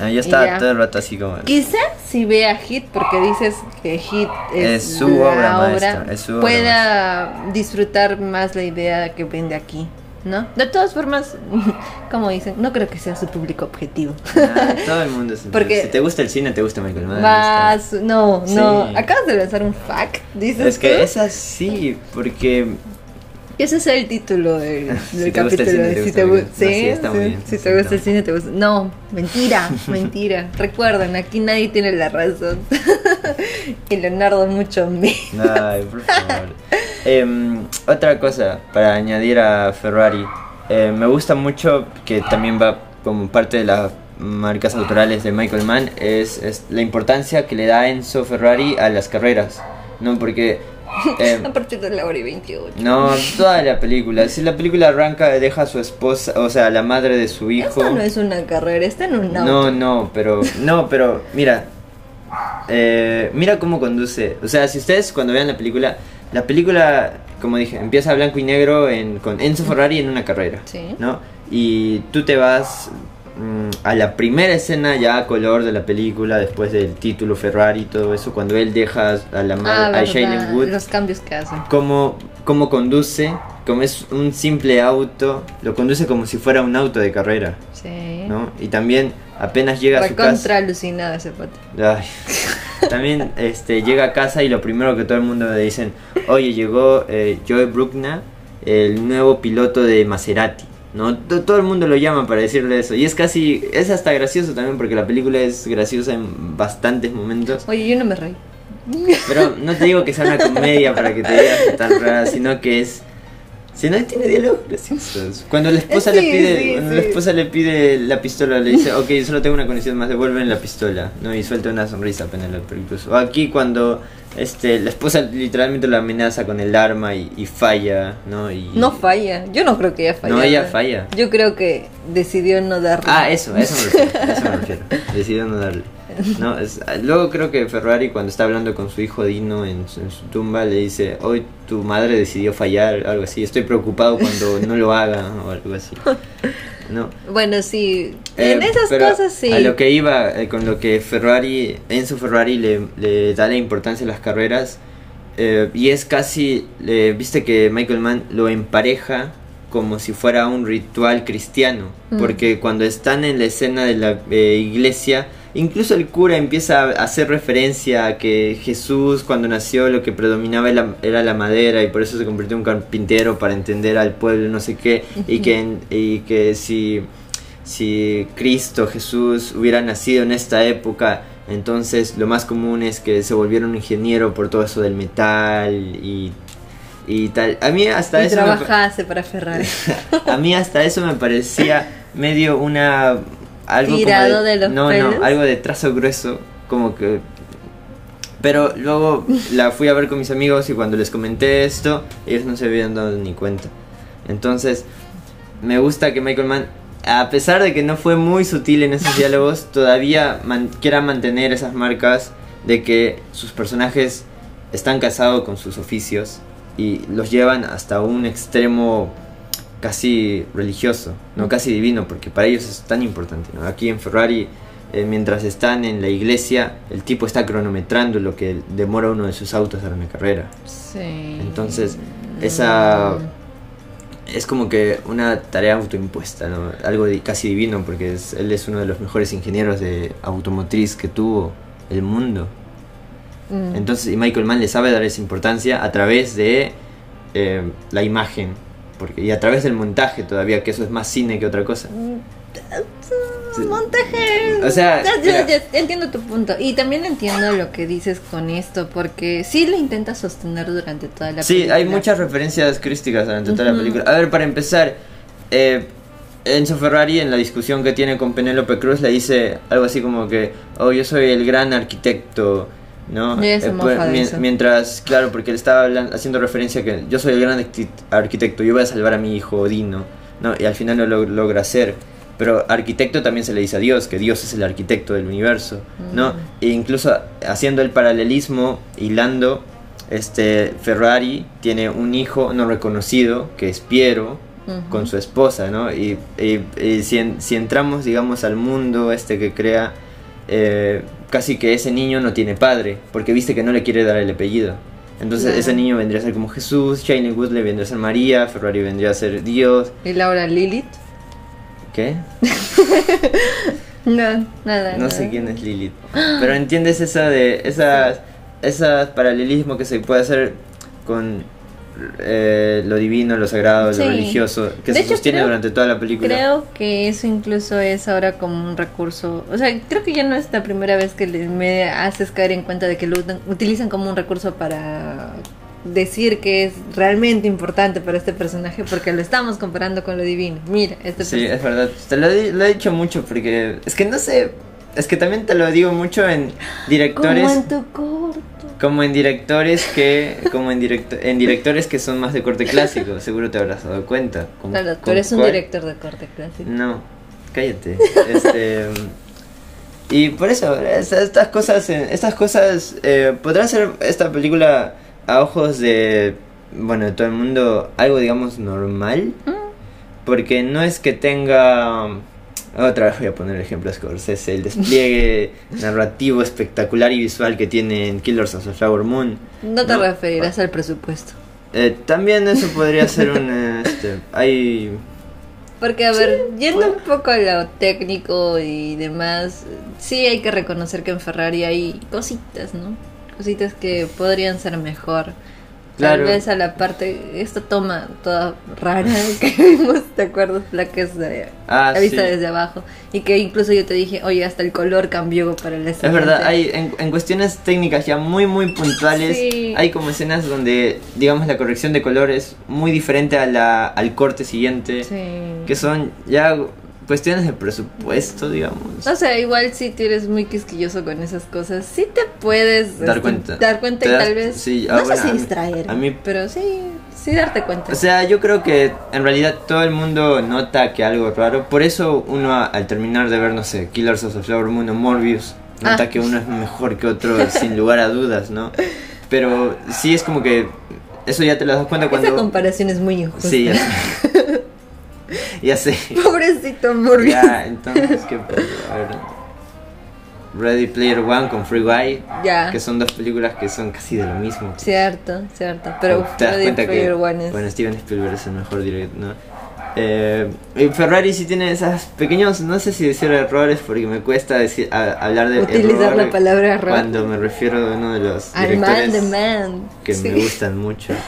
Ah, yo estaba todo el rato así como. Quizás si vea Hit, porque dices que Hit es, su obra, maestra, es su pueda disfrutar más la idea que vende aquí. ¿no? De todas formas, como dicen, no creo que sea su público objetivo. Ah, todo el mundo es Porque Si te gusta el cine, te gusta Michael Mann. Más, no, no. Acabas de lanzar un fact, dices. Es que es así, porque. Ese es el título del, capítulo. si te gusta sí, si te gusta el cine, te gusta. No, mentira, mentira. Recuerden, aquí nadie tiene la razón. y Leonardo mucho menos. Ay, por favor. Em, otra cosa para añadir a Ferrari. Eh, me gusta mucho que también va como parte de las marcas autorales de Michael Mann es, la importancia que le da Enzo Ferrari a las carreras. No, porque em, a partir de la hora y 28. No, toda la película. Si la película arranca, deja a su esposa, o sea, la madre de su hijo. Esto no es una carrera, está en un auto. No, no, pero, no, pero, mira, eh, mira cómo conduce. O sea, si ustedes cuando vean la película la película, como dije, empieza a blanco y negro en, con Enzo Ferrari en una carrera. ¿no? Y tú te vas a la primera escena ya a color de la película, después del título Ferrari y todo eso, cuando él deja a la madre, ah, a Shailene Wood. Los cambios que hace. Cómo, cómo conduce, como es un simple auto, lo conduce como si fuera un auto de carrera. Sí. ¿no? Y también apenas llega a su casa. contra alucinado ese pato. Ay. También este, llega a casa y lo primero que todo el mundo le dicen, oye, llegó eh, Joe Bruckner, el nuevo piloto de Maserati. ¿No? Todo el mundo lo llama para decirle eso. Y es casi, es hasta gracioso también porque la película es graciosa en bastantes momentos. Oye, yo no me reí. Pero no te digo que sea una comedia para que te digas tan rara, sino que es si no tiene diálogo graciosos. Cuando la esposa le pide, la esposa le pide la pistola, le dice, ok, solo tengo una condición más, devuelven la pistola, ¿no? Y suelta una sonrisa apenas incluso. O aquí cuando este la esposa literalmente lo amenaza con el arma y, falla, ¿no? Y, no falla, yo no creo que ella falla. No, ella falla. Yo creo que decidió no darle. Ah, eso, eso me refiero, eso me refiero. decidió no darle. No, luego creo que Ferrari cuando está hablando con su hijo Dino en, su tumba le dice, hoy tu madre decidió fallar, algo así, estoy preocupado cuando no lo haga o algo así. No. Bueno, sí, en eh, esas cosas sí. A lo que iba, eh, con lo que Ferrari, Enzo Ferrari le, le da la importancia a las carreras, eh, y es casi, viste que Michael Mann lo empareja como si fuera un ritual cristiano, mm. porque cuando están en la escena de la iglesia, Incluso el cura empieza a hacer referencia a que Jesús cuando nació lo que predominaba era la madera y por eso se convirtió en un carpintero para entender al pueblo no sé qué y que, y que si, si Cristo Jesús hubiera nacido en esta época entonces lo más común es que se volviera un ingeniero por todo eso del metal y, y tal. A mí hasta eso... Trabajase para Ferrari. a mí hasta eso me parecía medio una algo tirado de, los no no algo de trazo grueso como que pero luego la fui a ver con mis amigos y cuando les comenté esto ellos no se habían dado ni cuenta. Entonces me gusta que Michael Mann a pesar de que no fue muy sutil en esos diálogos todavía quiera mantener esas marcas de que sus personajes están casados con sus oficios y los llevan hasta un extremo casi religioso, no casi divino, porque para ellos es tan importante. Aquí en Ferrari, eh, mientras están en la iglesia, el tipo está cronometrando lo que demora uno de sus autos a una carrera. Sí. Entonces, esa es como que una tarea autoimpuesta, ¿no? algo casi divino, porque él es uno de los mejores ingenieros de automotriz que tuvo el mundo. Mm. Entonces, y Michael Mann le sabe dar esa importancia a través de eh, la imagen porque y a través del montaje todavía, que eso es más cine que otra cosa. montaje. O sea, entiendo tu punto. Y también entiendo lo que dices con esto, porque sí lo intenta sostener durante toda la película. Sí, hay muchas referencias crísticas durante toda la película. A ver, para empezar, eh, Enzo Ferrari en la discusión que tiene con Penélope Cruz le dice algo así como que, oh, yo soy el gran arquitecto. ¿No? Eh, pues, mientras, claro, porque él estaba haciendo referencia a que yo soy el gran arquitecto, yo voy a salvar a mi hijo Dino, ¿no? Y al final lo logra hacer. Pero arquitecto también se le dice a Dios, que Dios es el arquitecto del universo, ¿no? Mm. E incluso haciendo el paralelismo, hilando, este Ferrari tiene un hijo no reconocido, que es Piero, con su esposa, ¿no? Y, si, entramos, digamos, al mundo este que crea, eh, casi que ese niño no tiene padre, porque viste que no le quiere dar el apellido. Entonces ese niño vendría a ser como Jesús, Shane Woodley vendría a ser María, Ferrari vendría a ser Dios. ¿Y Laura Lilith? ¿Qué? no, nada. No sé quién es Lilith. Pero entiendes esa de esas, esas paralelismo que se puede hacer con eh, lo divino, lo sagrado, lo religioso, que se sostiene durante toda la película. Creo que eso incluso es ahora como un recurso, o sea, creo que ya no es la primera vez que me haces caer en cuenta de que lo utilizan como un recurso para decir que es realmente importante para este personaje porque lo estamos comparando con lo divino. Mira, este Sí, es verdad. Te lo, lo, he dicho mucho porque es que no sé, es que también te lo digo mucho en directores. Como en tu corto. Como en directores que como en directo, en directores que son más de corte clásico, seguro te habrás dado cuenta. claro, tú eres un director de corte clásico. No, cállate. Este y por eso estas cosas estas cosas eh, podrá ser esta película a ojos de bueno de todo el mundo algo digamos normal mm. porque no es que tenga otra vez voy a poner el ejemplo de Scorsese, el despliegue narrativo espectacular y visual que tiene en Killers of the Flower Moon. No te referirás al presupuesto. Eh, también eso podría ser un... Este, hay... Porque, a ver, yendo un poco a lo técnico y demás, sí hay que reconocer que en Ferrari hay cositas, ¿no? Cositas que podrían ser mejor. Tal vez a la parte, esta toma toda rara que vimos, ¿te acuerdas? La que es de, ah, la vista desde abajo. Y que incluso yo te dije, oye, hasta el color cambió para la escena. Es verdad, hay en, cuestiones técnicas ya muy, muy puntuales, hay como escenas donde, digamos, la corrección de color es muy diferente a la, al corte siguiente. Que son ya cuestiones de presupuesto, digamos. O sea, igual si tú eres muy quisquilloso con esas cosas, sí te puedes dar este, cuenta. Dar cuenta y tal vez ah, no sé si distraer, a mí, pero sí, sí darte cuenta. O sea, yo creo que en realidad todo el mundo nota que algo es raro. Por eso uno al terminar de ver, no sé, Killers of the Flower Moon o Morbius, nota ah. que uno es mejor que otro sin lugar a dudas, ¿no? Pero sí es como que eso ya te lo das cuenta cuando... Esa comparación es muy injusta. Sí, ya ya sé. Pobrecito Morbius. Ya, entonces, ¿qué A ver. Ready Player One con Free Guy. Ya. Que son dos películas que son casi de lo mismo. Cierto, cierto. Pero te das cuenta que, One es... Bueno, Steven Spielberg es el mejor director, ¿no? Eh, Ferrari sí tiene esos pequeños, no sé si decir errores porque me cuesta decir, hablar de Utilizar la palabra error. Cuando me refiero a uno de los directores que me gustan mucho.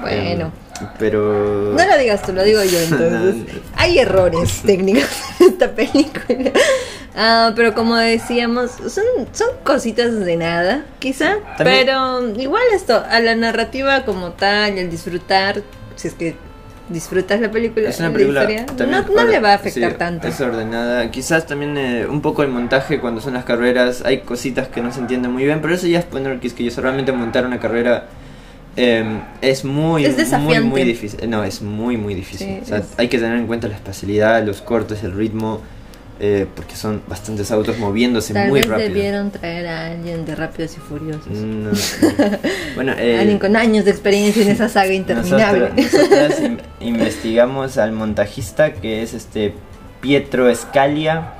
Bueno. Pero. No lo digas tú, lo digo yo entonces. Hay errores técnicos en esta película. Ah, pero como decíamos, son, son cositas de nada, quizá. Pero igual esto, a la narrativa como tal, el disfrutar, si es que disfrutas la película, es una película no, le va a afectar tanto. Es ordenada. Quizás también eh, un poco el montaje cuando son las carreras, hay cositas que no se entienden muy bien, pero eso ya es poner que es que yo realmente montar una carrera Em, es muy, muy, muy difícil. No, es muy, muy difícil. Hay que tener en cuenta la espacialidad, los cortes, el ritmo, eh, porque son bastantes autos moviéndose muy vez rápido. debieron traer a alguien de Rápidos y Furiosos. bueno, eh, alguien con años de experiencia en esa saga interminable. Nosotros, investigamos al montajista que es este Pietro Scalia,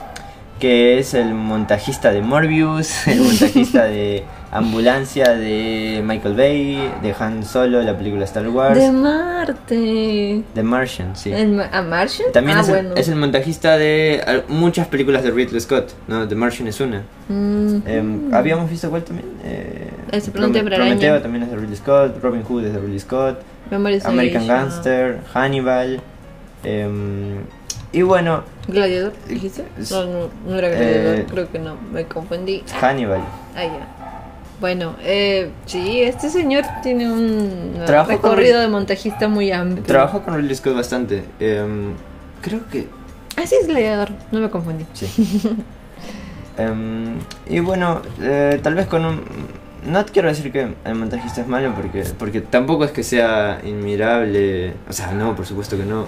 que es el montajista de Morbius, el montajista de Ambulancia de Michael Bay, de Han Solo, la película Star Wars. De Marte. De Martian, sí. ¿A Martian? También ah, es, el, montajista de muchas películas de Ridley Scott, ¿no? The Martian es una. Mm. Em, ¿Habíamos visto cuál también? Eh, Ese Prometeo también es de Ridley Scott, Robin Hood es de Ridley Scott, American Gangster, Hannibal. Eh, y bueno. ¿Gladiador? ¿Dijiste? No, no, no era Gladiador, eh, creo que no, me confundí. Hannibal. Ah, ya. Bueno, eh, sí, este señor tiene un recorrido de montajista muy amplio. Trabajó con Ridley Scott bastante. Em, creo que. Ah, sí, es gladiador, no me confundí. Sí. Em, y bueno, eh, tal vez con un. No quiero decir que el montajista es malo porque, porque tampoco es que sea inmirable. O sea, no, por supuesto que no.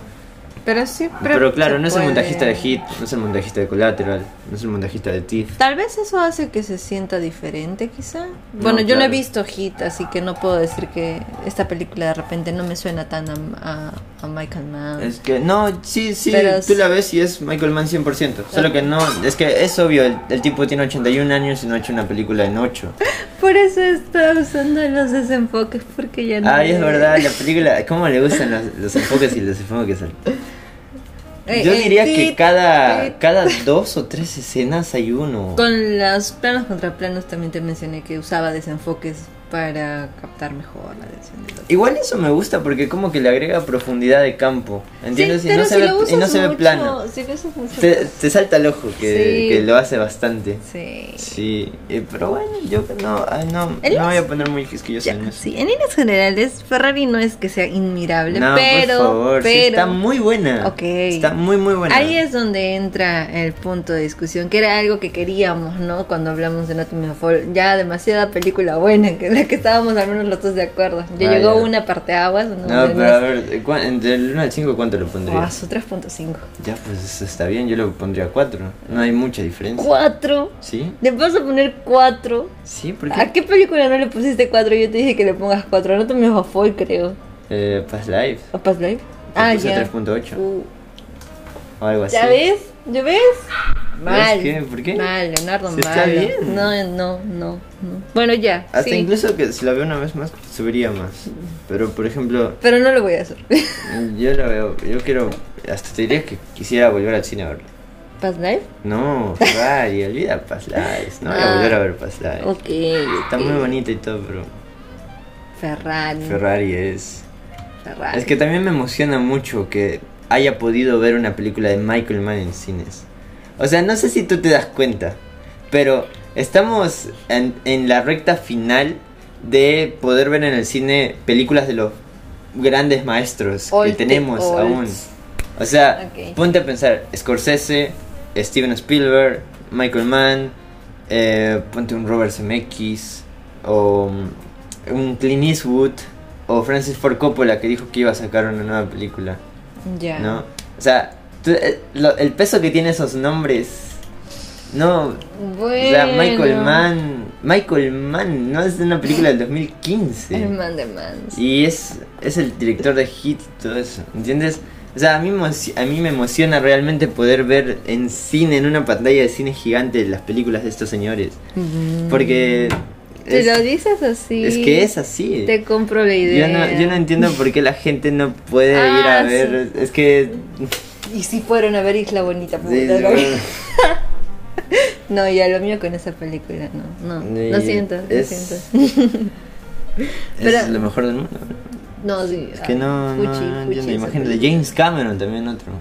Pero sí, pero, claro, no es el montajista de Hit, no es el montajista de Collateral, no es el montajista de Thief. Tal vez eso hace que se sienta diferente, quizá. bueno, yo no he visto Hit, así que no puedo decir que esta película de repente no me suena tan a, a, Michael Mann. Es que no, sí, sí, tú la ves y es Michael Mann 100%. Solo que no, es que es obvio, el, tipo tiene 81 años y no ha hecho una película en 8. Por eso está usando los desenfoques, porque ya no. Ay, es verdad, la película, ¿cómo le gustan los, los enfoques y los desenfoques? Eh, Yo diría que cada, cada dos o tres escenas hay uno. Con los planos contra planos también te mencioné que usaba desenfoques para captar mejor la atención de Igual eso me gusta porque como que le agrega profundidad de campo, ¿entiendes? y, no se ve, y no se ve plano. te, salta el ojo que, que, lo hace bastante. Sí. Sí, eh, pero bueno, yo no, no, no voy a poner muy quisquilloso en Sí, en líneas generales, Ferrari no es que sea inmirable, pero, pero está muy buena. Ok. Está muy, muy buena. Ahí es donde entra el punto de discusión, que era algo que queríamos, ¿no? Cuando hablamos de Anatomy of Fall. Ya demasiada película buena que que estábamos al menos los dos de acuerdo. Ya llegó una parte aguas. No, pero a ver, entre el 1 al 5, ¿cuánto lo pondría? Ah, su 3.5. Ya, pues está bien, yo lo pondría 4. No hay mucha diferencia. ¿4? ¿Sí? ¿Le vas a poner 4? Sí, porque. ¿A qué película no le pusiste 4? Yo te dije que le pongas 4. No te me bajó, creo. Eh, Past Life. ¿A Past Life? Ah, ya. 3.8. Uh. O algo así. ¿Ya ves? ¿Ya ves? Mal. ¿Qué? ¿Por qué? Mal, Leonardo, mal. Está bien. No, no, no, Bueno, ya. Hasta incluso que si la veo una vez más, subiría más. Pero, por ejemplo. Pero no lo voy a hacer. yo la veo. Yo quiero. Hasta te diría que quisiera volver al cine a verlo. ¿Past Life? No, Ferrari, olvida Past Life. No voy a volver a ver Past Life. Ok. Está muy bonita y todo, pero. Ferrari. Ferrari es. Ferrari. Es que también me emociona mucho que haya podido ver una película de Michael Mann en cines. O sea, no sé si tú te das cuenta, pero estamos en, la recta final de poder ver en el cine películas de los grandes maestros que tenemos aún. O sea, ponte a pensar, Scorsese, Steven Spielberg, Michael Mann, eh, ponte un Robert Zemeckis, o un Clint Eastwood, o Francis Ford Coppola que dijo que iba a sacar una nueva película. Ya. ¿No? O sea, eh, el peso que tiene esos nombres. No. Bueno. O sea, Michael Mann. Michael Mann, no es de una película del 2015. El man de Man. Y es, es el director de Hit y todo eso. ¿Entiendes? O sea, a mí, a mí me emociona realmente poder ver en cine, en una pantalla de cine gigante, las películas de estos señores. Porque te lo dices así. Es que es así. Te compro la idea. Yo no, yo no entiendo por qué la gente no puede ir a ah, ver. Es que. Y si fueron a ver Isla Bonita, no, ya lo mío con esa película, no. No, lo siento, lo siento. es lo mejor del mundo. No, sí. Es que no, no, no entiendo. Imagínate, James Cameron también otro.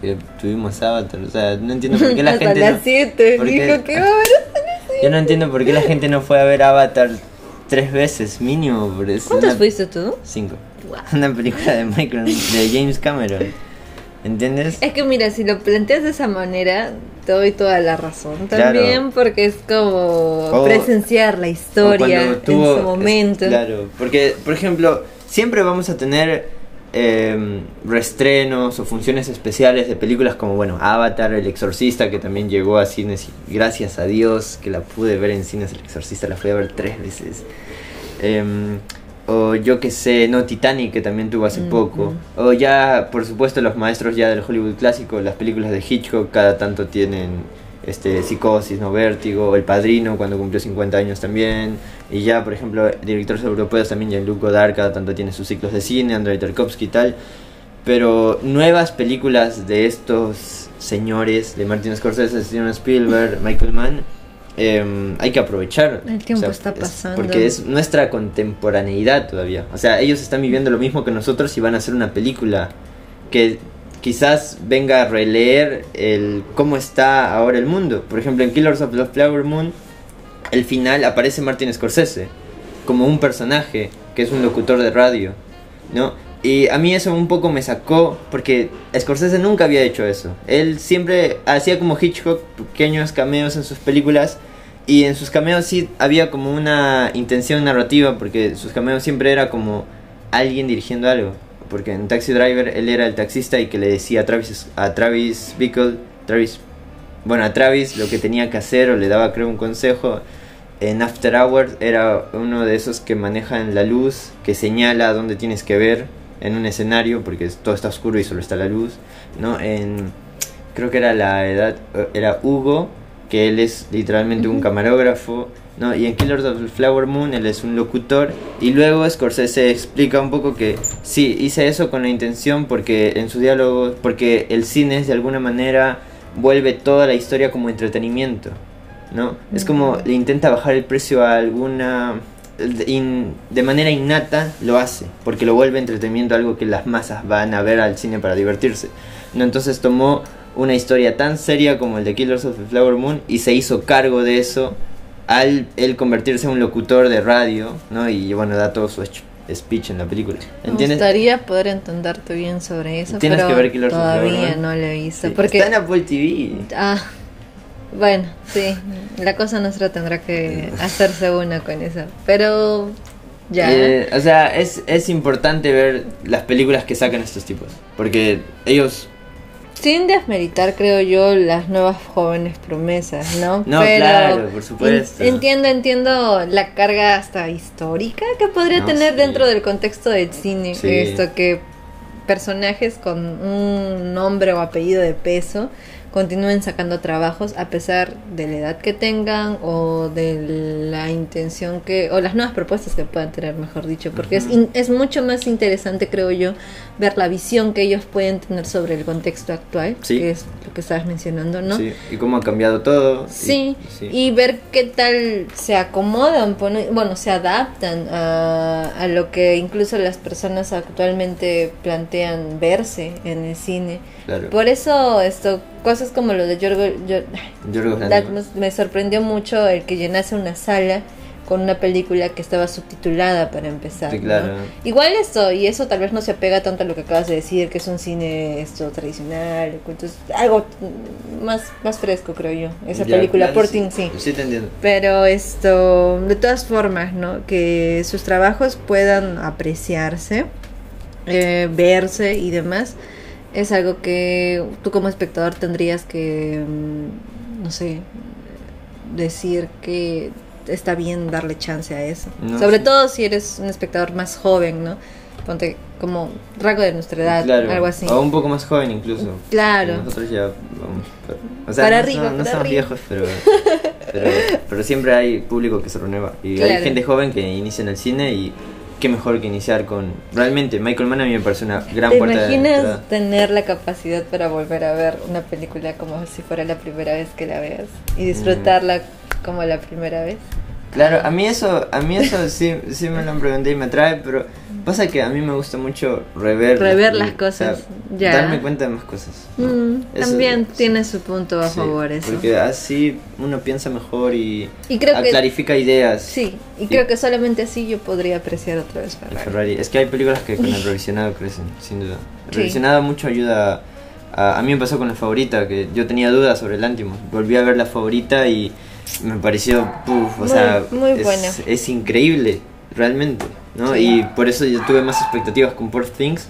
Que tuvimos Avatar. O sea, no entiendo por qué la gente. las 7 no, dijo que va a haber yo no entiendo por qué la gente no fue a ver Avatar tres veces mínimo. ¿Cuántas fuiste tú? Cinco. Una película de Michael, de James Cameron. ¿Entiendes? Es que mira, si lo planteas de esa manera, te doy toda la razón también, porque es como presenciar la historia en su momento. claro, porque, por ejemplo, siempre vamos a tener eh, restrenos o funciones especiales de películas como, bueno, Avatar, El Exorcista, que también llegó a cines y gracias a Dios que la pude ver en cines, El Exorcista la fui a ver tres veces. Em, o yo que sé, no, Titanic, que también tuvo hace poco. O ya, por supuesto, los maestros ya del Hollywood clásico, las películas de Hitchcock cada tanto tienen este, Psicosis, ¿no? Vértigo, El Padrino cuando cumplió 50 años también, y ya, por ejemplo, directores europeos también, Jean-Luc Godard cada tanto tiene sus ciclos de cine, Andrei Tarkovsky y tal, pero nuevas películas de estos señores, de Martin Scorsese, Steven Spielberg, Michael Mann, em, hay que aprovechar. El tiempo está pasando. porque es nuestra contemporaneidad todavía. O sea, ellos están viviendo lo mismo que nosotros y van a hacer una película que quizás venga a releer el cómo está ahora el mundo. Por ejemplo, en Killers of the Flower Moon, el final aparece Martin Scorsese como un personaje que es un locutor de radio, ¿no? Y a mí eso un poco me sacó porque Scorsese nunca había hecho eso. Él siempre hacía como Hitchcock pequeños cameos en sus películas y en sus cameos sí había como una intención narrativa porque sus cameos siempre era como alguien dirigiendo algo. Porque en Taxi Driver él era el taxista y que le decía a Travis, a Travis Bickle, Travis, bueno, a Travis lo que tenía que hacer o le daba creo un consejo. En After Hours era uno de esos que manejan la luz, que señala dónde tienes que ver en un escenario porque todo está oscuro y solo está la luz, ¿no? En creo que era la edad era Hugo, que él es literalmente un camarógrafo, ¿no? Y en Killers of the Flower Moon él es un locutor y luego Scorsese explica un poco que sí, hice eso con la intención porque en su diálogo porque el cine de alguna manera vuelve toda la historia como entretenimiento, ¿no? Es como le intenta bajar el precio a alguna de manera innata lo hace, porque lo vuelve entretenimiento algo que las masas van a ver al cine para divertirse. ¿no? Entonces tomó una historia tan seria como el de Killers of the Flower Moon y se hizo cargo de eso al él convertirse en un locutor de radio, ¿no? Y bueno, da todo su speech en la película. ¿Entiendes? Me gustaría poder entenderte bien sobre eso, Tienes que ver Killers todavía no lo he visto. porque... Está en Apple TV. Ah, bueno, sí, la cosa nuestra tendrá que hacerse una con eso. Pero ya. Eh, o sea, es, es importante ver las películas que sacan estos tipos. Porque ellos sin desmeritar, creo yo, las nuevas jóvenes promesas, ¿no? No, claro, por supuesto. entiendo, entiendo la carga hasta histórica que podría tener dentro del contexto del cine. Esto que personajes con un nombre o apellido de peso continúen sacando trabajos a pesar de la edad que tengan o de la intención que o las nuevas propuestas que puedan tener mejor dicho porque es, es mucho más interesante creo yo ver la visión que ellos pueden tener sobre el contexto actual que es lo que estabas mencionando no sí y cómo ha cambiado todo sí y, ver qué tal se acomodan bueno se adaptan a, a lo que incluso las personas actualmente plantean verse en el cine. Por eso esto cosas como lo de Yorgos me sorprendió mucho el que llenase una sala con una película que estaba subtitulada para empezar. Igual esto, y eso tal vez no se apega tanto a lo que acabas de decir, que es un cine esto tradicional, entonces, algo más, más fresco creo yo, esa película, Porting sí. Sí, te entiendo. Pero esto, de todas formas, ¿no? Que sus trabajos puedan apreciarse, eh, verse y demás es algo que tú como espectador tendrías que, mm, no sé, decir que está bien darle chance a eso. Sobre todo si eres un espectador más joven, ¿no? Ponte como rango de nuestra edad, algo así. O un poco más joven incluso. Claro. Nosotros ya vamos. o sea, para no, arriba. No, somos viejos, pero, pero, siempre hay público que se renueva. Y hay gente joven que inicia en el cine y qué mejor que iniciar con. Realmente, Michael Mann a mí me parece una gran ¿Te puerta imaginas tener la capacidad para volver a ver una película como si fuera la primera vez que la veas y disfrutarla como la primera vez? Claro, a mí eso, a mí eso sí, sí me lo han preguntado y me atrae, pero pasa que a mí me gusta mucho rever, rever las, cosas, ya. darme cuenta de más cosas. Mm, también tiene su punto a favor eso. Porque así uno piensa mejor y, clarifica ideas. Sí, y, creo que solamente así yo podría apreciar otra vez Ferrari. Es que hay películas que con el revisionado crecen, sin duda. El revisionado mucho ayuda. A, a mí me pasó con la favorita, que yo tenía dudas sobre el Antimos. Volví a ver la favorita y me pareció, o sea, es, increíble, realmente, ¿no? Y por eso yo tuve más expectativas con Poor Things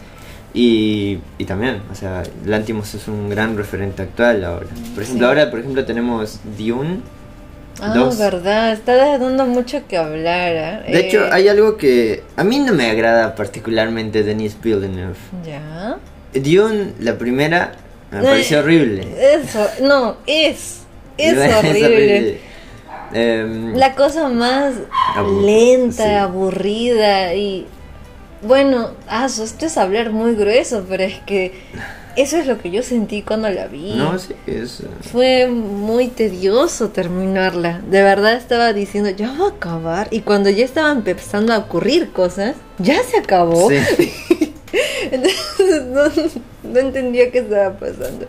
y, y también, o sea, Lantimos es un gran referente actual ahora. Por ejemplo, ahora, por ejemplo, tenemos Dune. Ah, verdad, está dando mucho que hablar. ¿eh? De hecho, hay algo que a mí no me agrada particularmente de Denis Villeneuve. ¿Ya? Dune, la primera, me pareció horrible. Eso, no, es. Es, horrible. Em, la cosa más lenta, aburrida y bueno, ah, esto es hablar muy grueso, pero es que eso es lo que yo sentí cuando la vi. No, sí, es... Fue muy tedioso terminarla. De verdad estaba diciendo, ya va a acabar. Y cuando ya estaban empezando a ocurrir cosas, ya se acabó. Entonces, no entendía qué estaba pasando.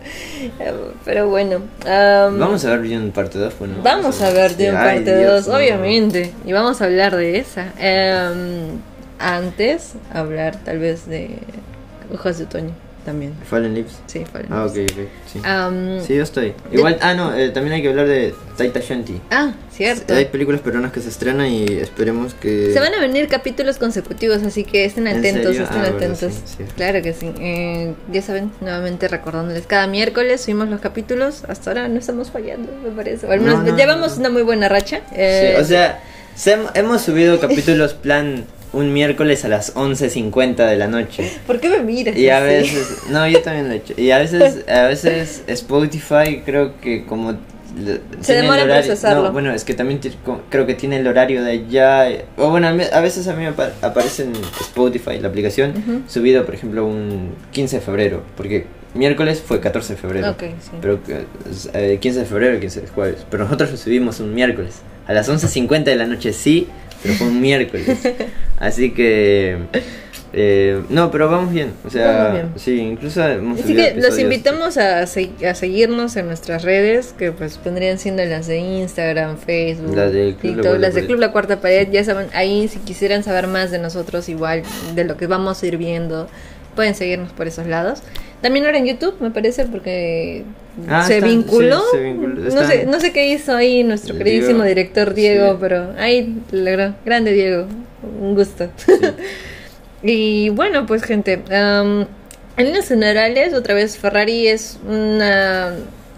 Pero bueno. vamos a ver bien parte 2, bueno, Vamos a ver bien parte 2, obviamente. Y vamos a hablar de esa. Em, antes, hablar tal vez de Ojos de Otoño también. Fallen Lips. Sí, Fallen Ah, ok, ok. Sí. yo estoy. Igual, ah, no, eh, también hay que hablar de Taita Shanti. Ah, cierto. Hay películas peruanas que se estrenan y esperemos que. Se van a venir capítulos consecutivos, así que estén atentos, estén ah, atentos. claro que sí. Eh, ya saben, nuevamente recordándoles, cada miércoles subimos los capítulos. Hasta ahora no estamos fallando, me parece. O al menos llevamos una muy buena racha. Eh, o sea, hemos subido capítulos plan un miércoles a las 11.50 de la noche. ¿Por qué me miras? Y a veces, no, yo también lo he hecho. Y a veces, a veces Spotify creo que como se demora en procesarlo. No, bueno, es que también creo que tiene el horario de allá. O bueno, a veces a mí me aparece en Spotify, la aplicación, subido, por ejemplo, un 15 de febrero. Porque miércoles fue 14 de febrero. Okay, sí. Pero 15 eh, de febrero, 15 de jueves. Pero nosotros lo subimos un miércoles. A las 11.50 de la noche sí, pero fue un miércoles. Así que... Eh, no, pero vamos bien. O sea, sí, incluso Así que los invitamos a, a, seguirnos en nuestras redes, que pues pondrían siendo las de Instagram, Facebook, las de Club, las de Club La Cuarta Pared. Ya saben, ahí si quisieran saber más de nosotros, igual de lo que vamos a ir viendo, pueden seguirnos por esos lados. También ahora en YouTube, me parece, porque ah, se, vinculó. No, sé, no sé qué hizo ahí nuestro queridísimo director Diego, pero ahí logró. Grande Diego, un gusto. y bueno, pues gente, en líneas generales, otra vez Ferrari es una...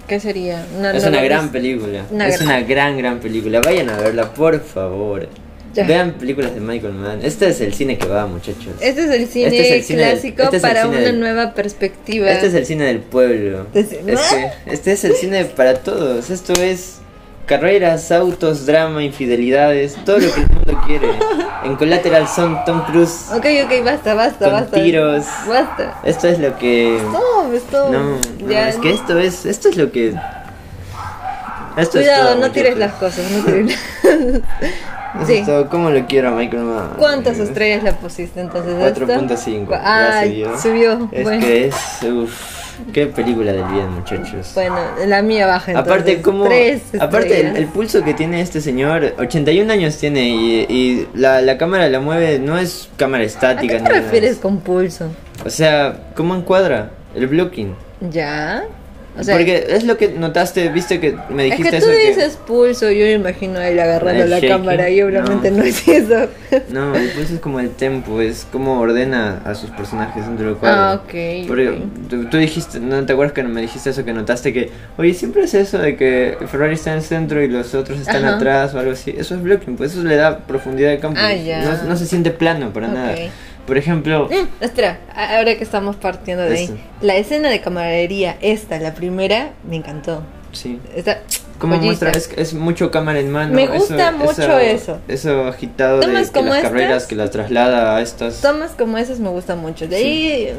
¿Qué sería? es una gran película. es una gran, gran película. Vayan a verla, por favor. Vean películas de Michael Mann. Este es el cine que va, muchachos. Este es el cine, este clásico este para una nueva perspectiva. Este es el cine del pueblo. este es el cine para todos. Esto es carreras, autos, drama, infidelidades, todo lo que el mundo quiere. En Collateral son Tom Cruise. Ok, ok, basta, basta, con basta. tiros. Basta. Esto es lo que. Stop, stop. No, no es que esto es, esto es lo que. Esto Cuidado, no tires las cosas, no tires. Sí. ¿Cómo lo quiero a Michael Mann? ¿Cuántas estrellas le pusiste entonces? 4.5. Ah, subió. subió. Es que es. qué película del bien, muchachos. Bueno, la mía baja entonces. Aparte, como. Aparte, el, pulso que tiene este señor, 81 años tiene y, y la, la, cámara la mueve, no es cámara estática. ¿A qué te refieres con pulso? O sea, ¿cómo encuadra? El blocking. Ya. Porque es lo que notaste, viste que me dijiste es que tú dices pulso, yo me imagino a él agarrando la cámara y obviamente no. es eso. No, el pulso es como el tempo, es como ordena a sus personajes dentro del cuadro. Ah, ok. Porque Tú, dijiste, ¿no te acuerdas que me dijiste eso? Que notaste que, oye, siempre es eso de que Ferrari está en el centro y los otros están atrás o algo así. Eso es blocking, pues eso le da profundidad de campo. Ah, ya. No, se siente plano para nada. Por ejemplo. Mm, espera, ahora que estamos partiendo de ahí. La escena de camaradería, esta, la primera, me encantó. Sí. como muestra, es, mucho cámara en mano. Me gusta mucho eso. Eso agitado de las carreras que las traslada a estas. Tomas como esas me gusta mucho. De ahí,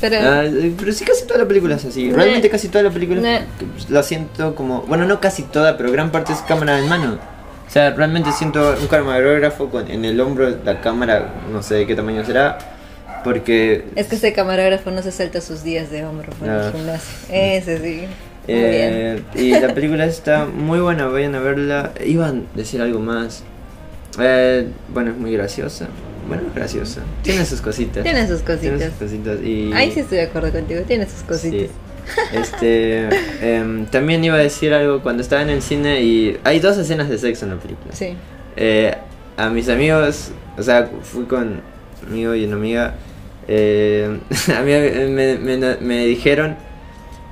pero... Ah, pero sí, casi toda la película es así. Realmente casi toda la película la siento como. Bueno, no casi toda, pero gran parte es cámara en mano. O sea, realmente siento un camarógrafo con, en el hombro la cámara, no sé de qué tamaño será, porque... Es que ese camarógrafo no se salta sus días de hombro por el ah. gimnasio. Ese sí. Eh, y la película está muy buena, vayan a verla. Iban a decir algo más. Eh, bueno, es muy graciosa. Bueno, es graciosa. Tiene sus cositas. Tiene sus cositas. Tiene sus cositas. Y... Ahí sí estoy de acuerdo contigo, tiene sus cositas. Este, em, también iba a decir algo cuando estaba en el cine y hay dos escenas de sexo en la película. Sí. Eh, a mis amigos, o sea, fui con amigo y una amiga, eh, a mí me, me, dijeron,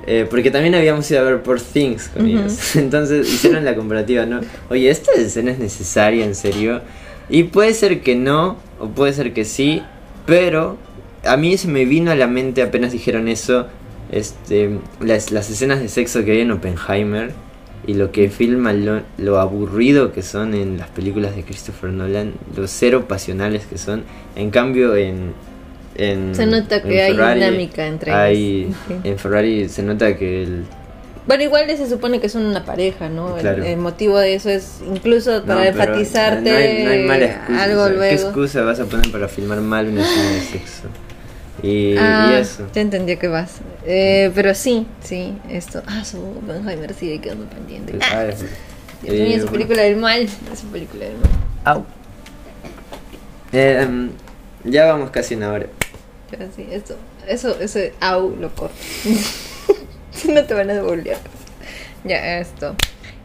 eh, porque también habíamos ido a ver por Things con ellos, entonces hicieron la comparativa, ¿no? Oye, ¿esta escena es necesaria, en serio? Y puede ser que no, o puede ser que sí, pero a mí se me vino a la mente apenas dijeron eso este, las, las escenas de sexo que hay en Oppenheimer y lo que filma lo, aburrido que son en las películas de Christopher Nolan, lo cero pasionales que son. En cambio, en. en se nota que hay dinámica entre ellos. En Ferrari se nota que el. Bueno, igual se supone que son una pareja, ¿no? El, motivo de eso es incluso para enfatizarte no hay, mala excusa, algo luego. ¿Qué excusa vas a poner para filmar mal una escena de sexo? Y, ah, eso. Ya entendí que vas. Eh, pero sí, sí, esto. Ah, su Oppenheimer sigue quedando pendiente. Ah, Dios mío, esa película del mal. Esa película del mal. Au. Eh, um, ya vamos casi una hora. Ya, sí, esto. Eso, ese au lo corto. no te van a devolver. Ya, esto.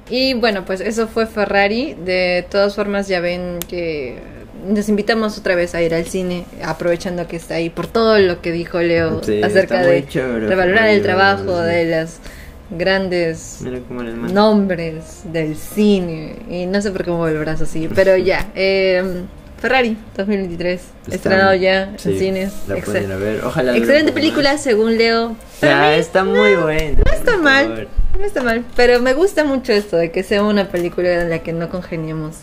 Y bueno, pues eso fue Ferrari. De todas formas, ya ven que nos invitamos otra vez a ir al cine, aprovechando que está ahí por todo lo que dijo Leo acerca de revalorar el trabajo de las grandes nombres del cine. Y no sé por qué muevo el brazo así, pero ya. Eh, Ferrari 2023, estrenado ya en cines. La pueden ver. Ojalá Excelente película, según Leo. Está muy buena. No está mal, no está mal. Pero me gusta mucho esto de que sea una película en la que no congeniemos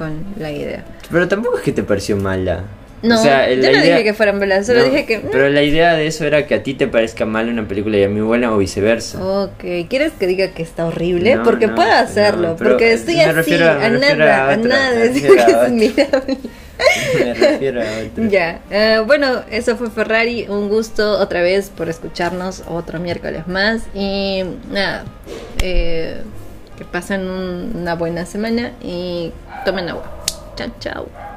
con la idea. Pero tampoco es que te pareció mala. No, yo no dije que fueran malas, solo dije que... Pero la idea de eso era que a ti te parezca mal una película y a mí buena o viceversa. Ok, ¿quieres que diga que está horrible? porque puedo hacerlo, porque estoy así, a, nada, a, nada decir que es mirable. Me refiero a. Ya, uh, bueno, eso fue Ferrari, un gusto otra vez por escucharnos otro miércoles más y nada, eh, que pasen una buena semana y tomen agua. Chao, chao.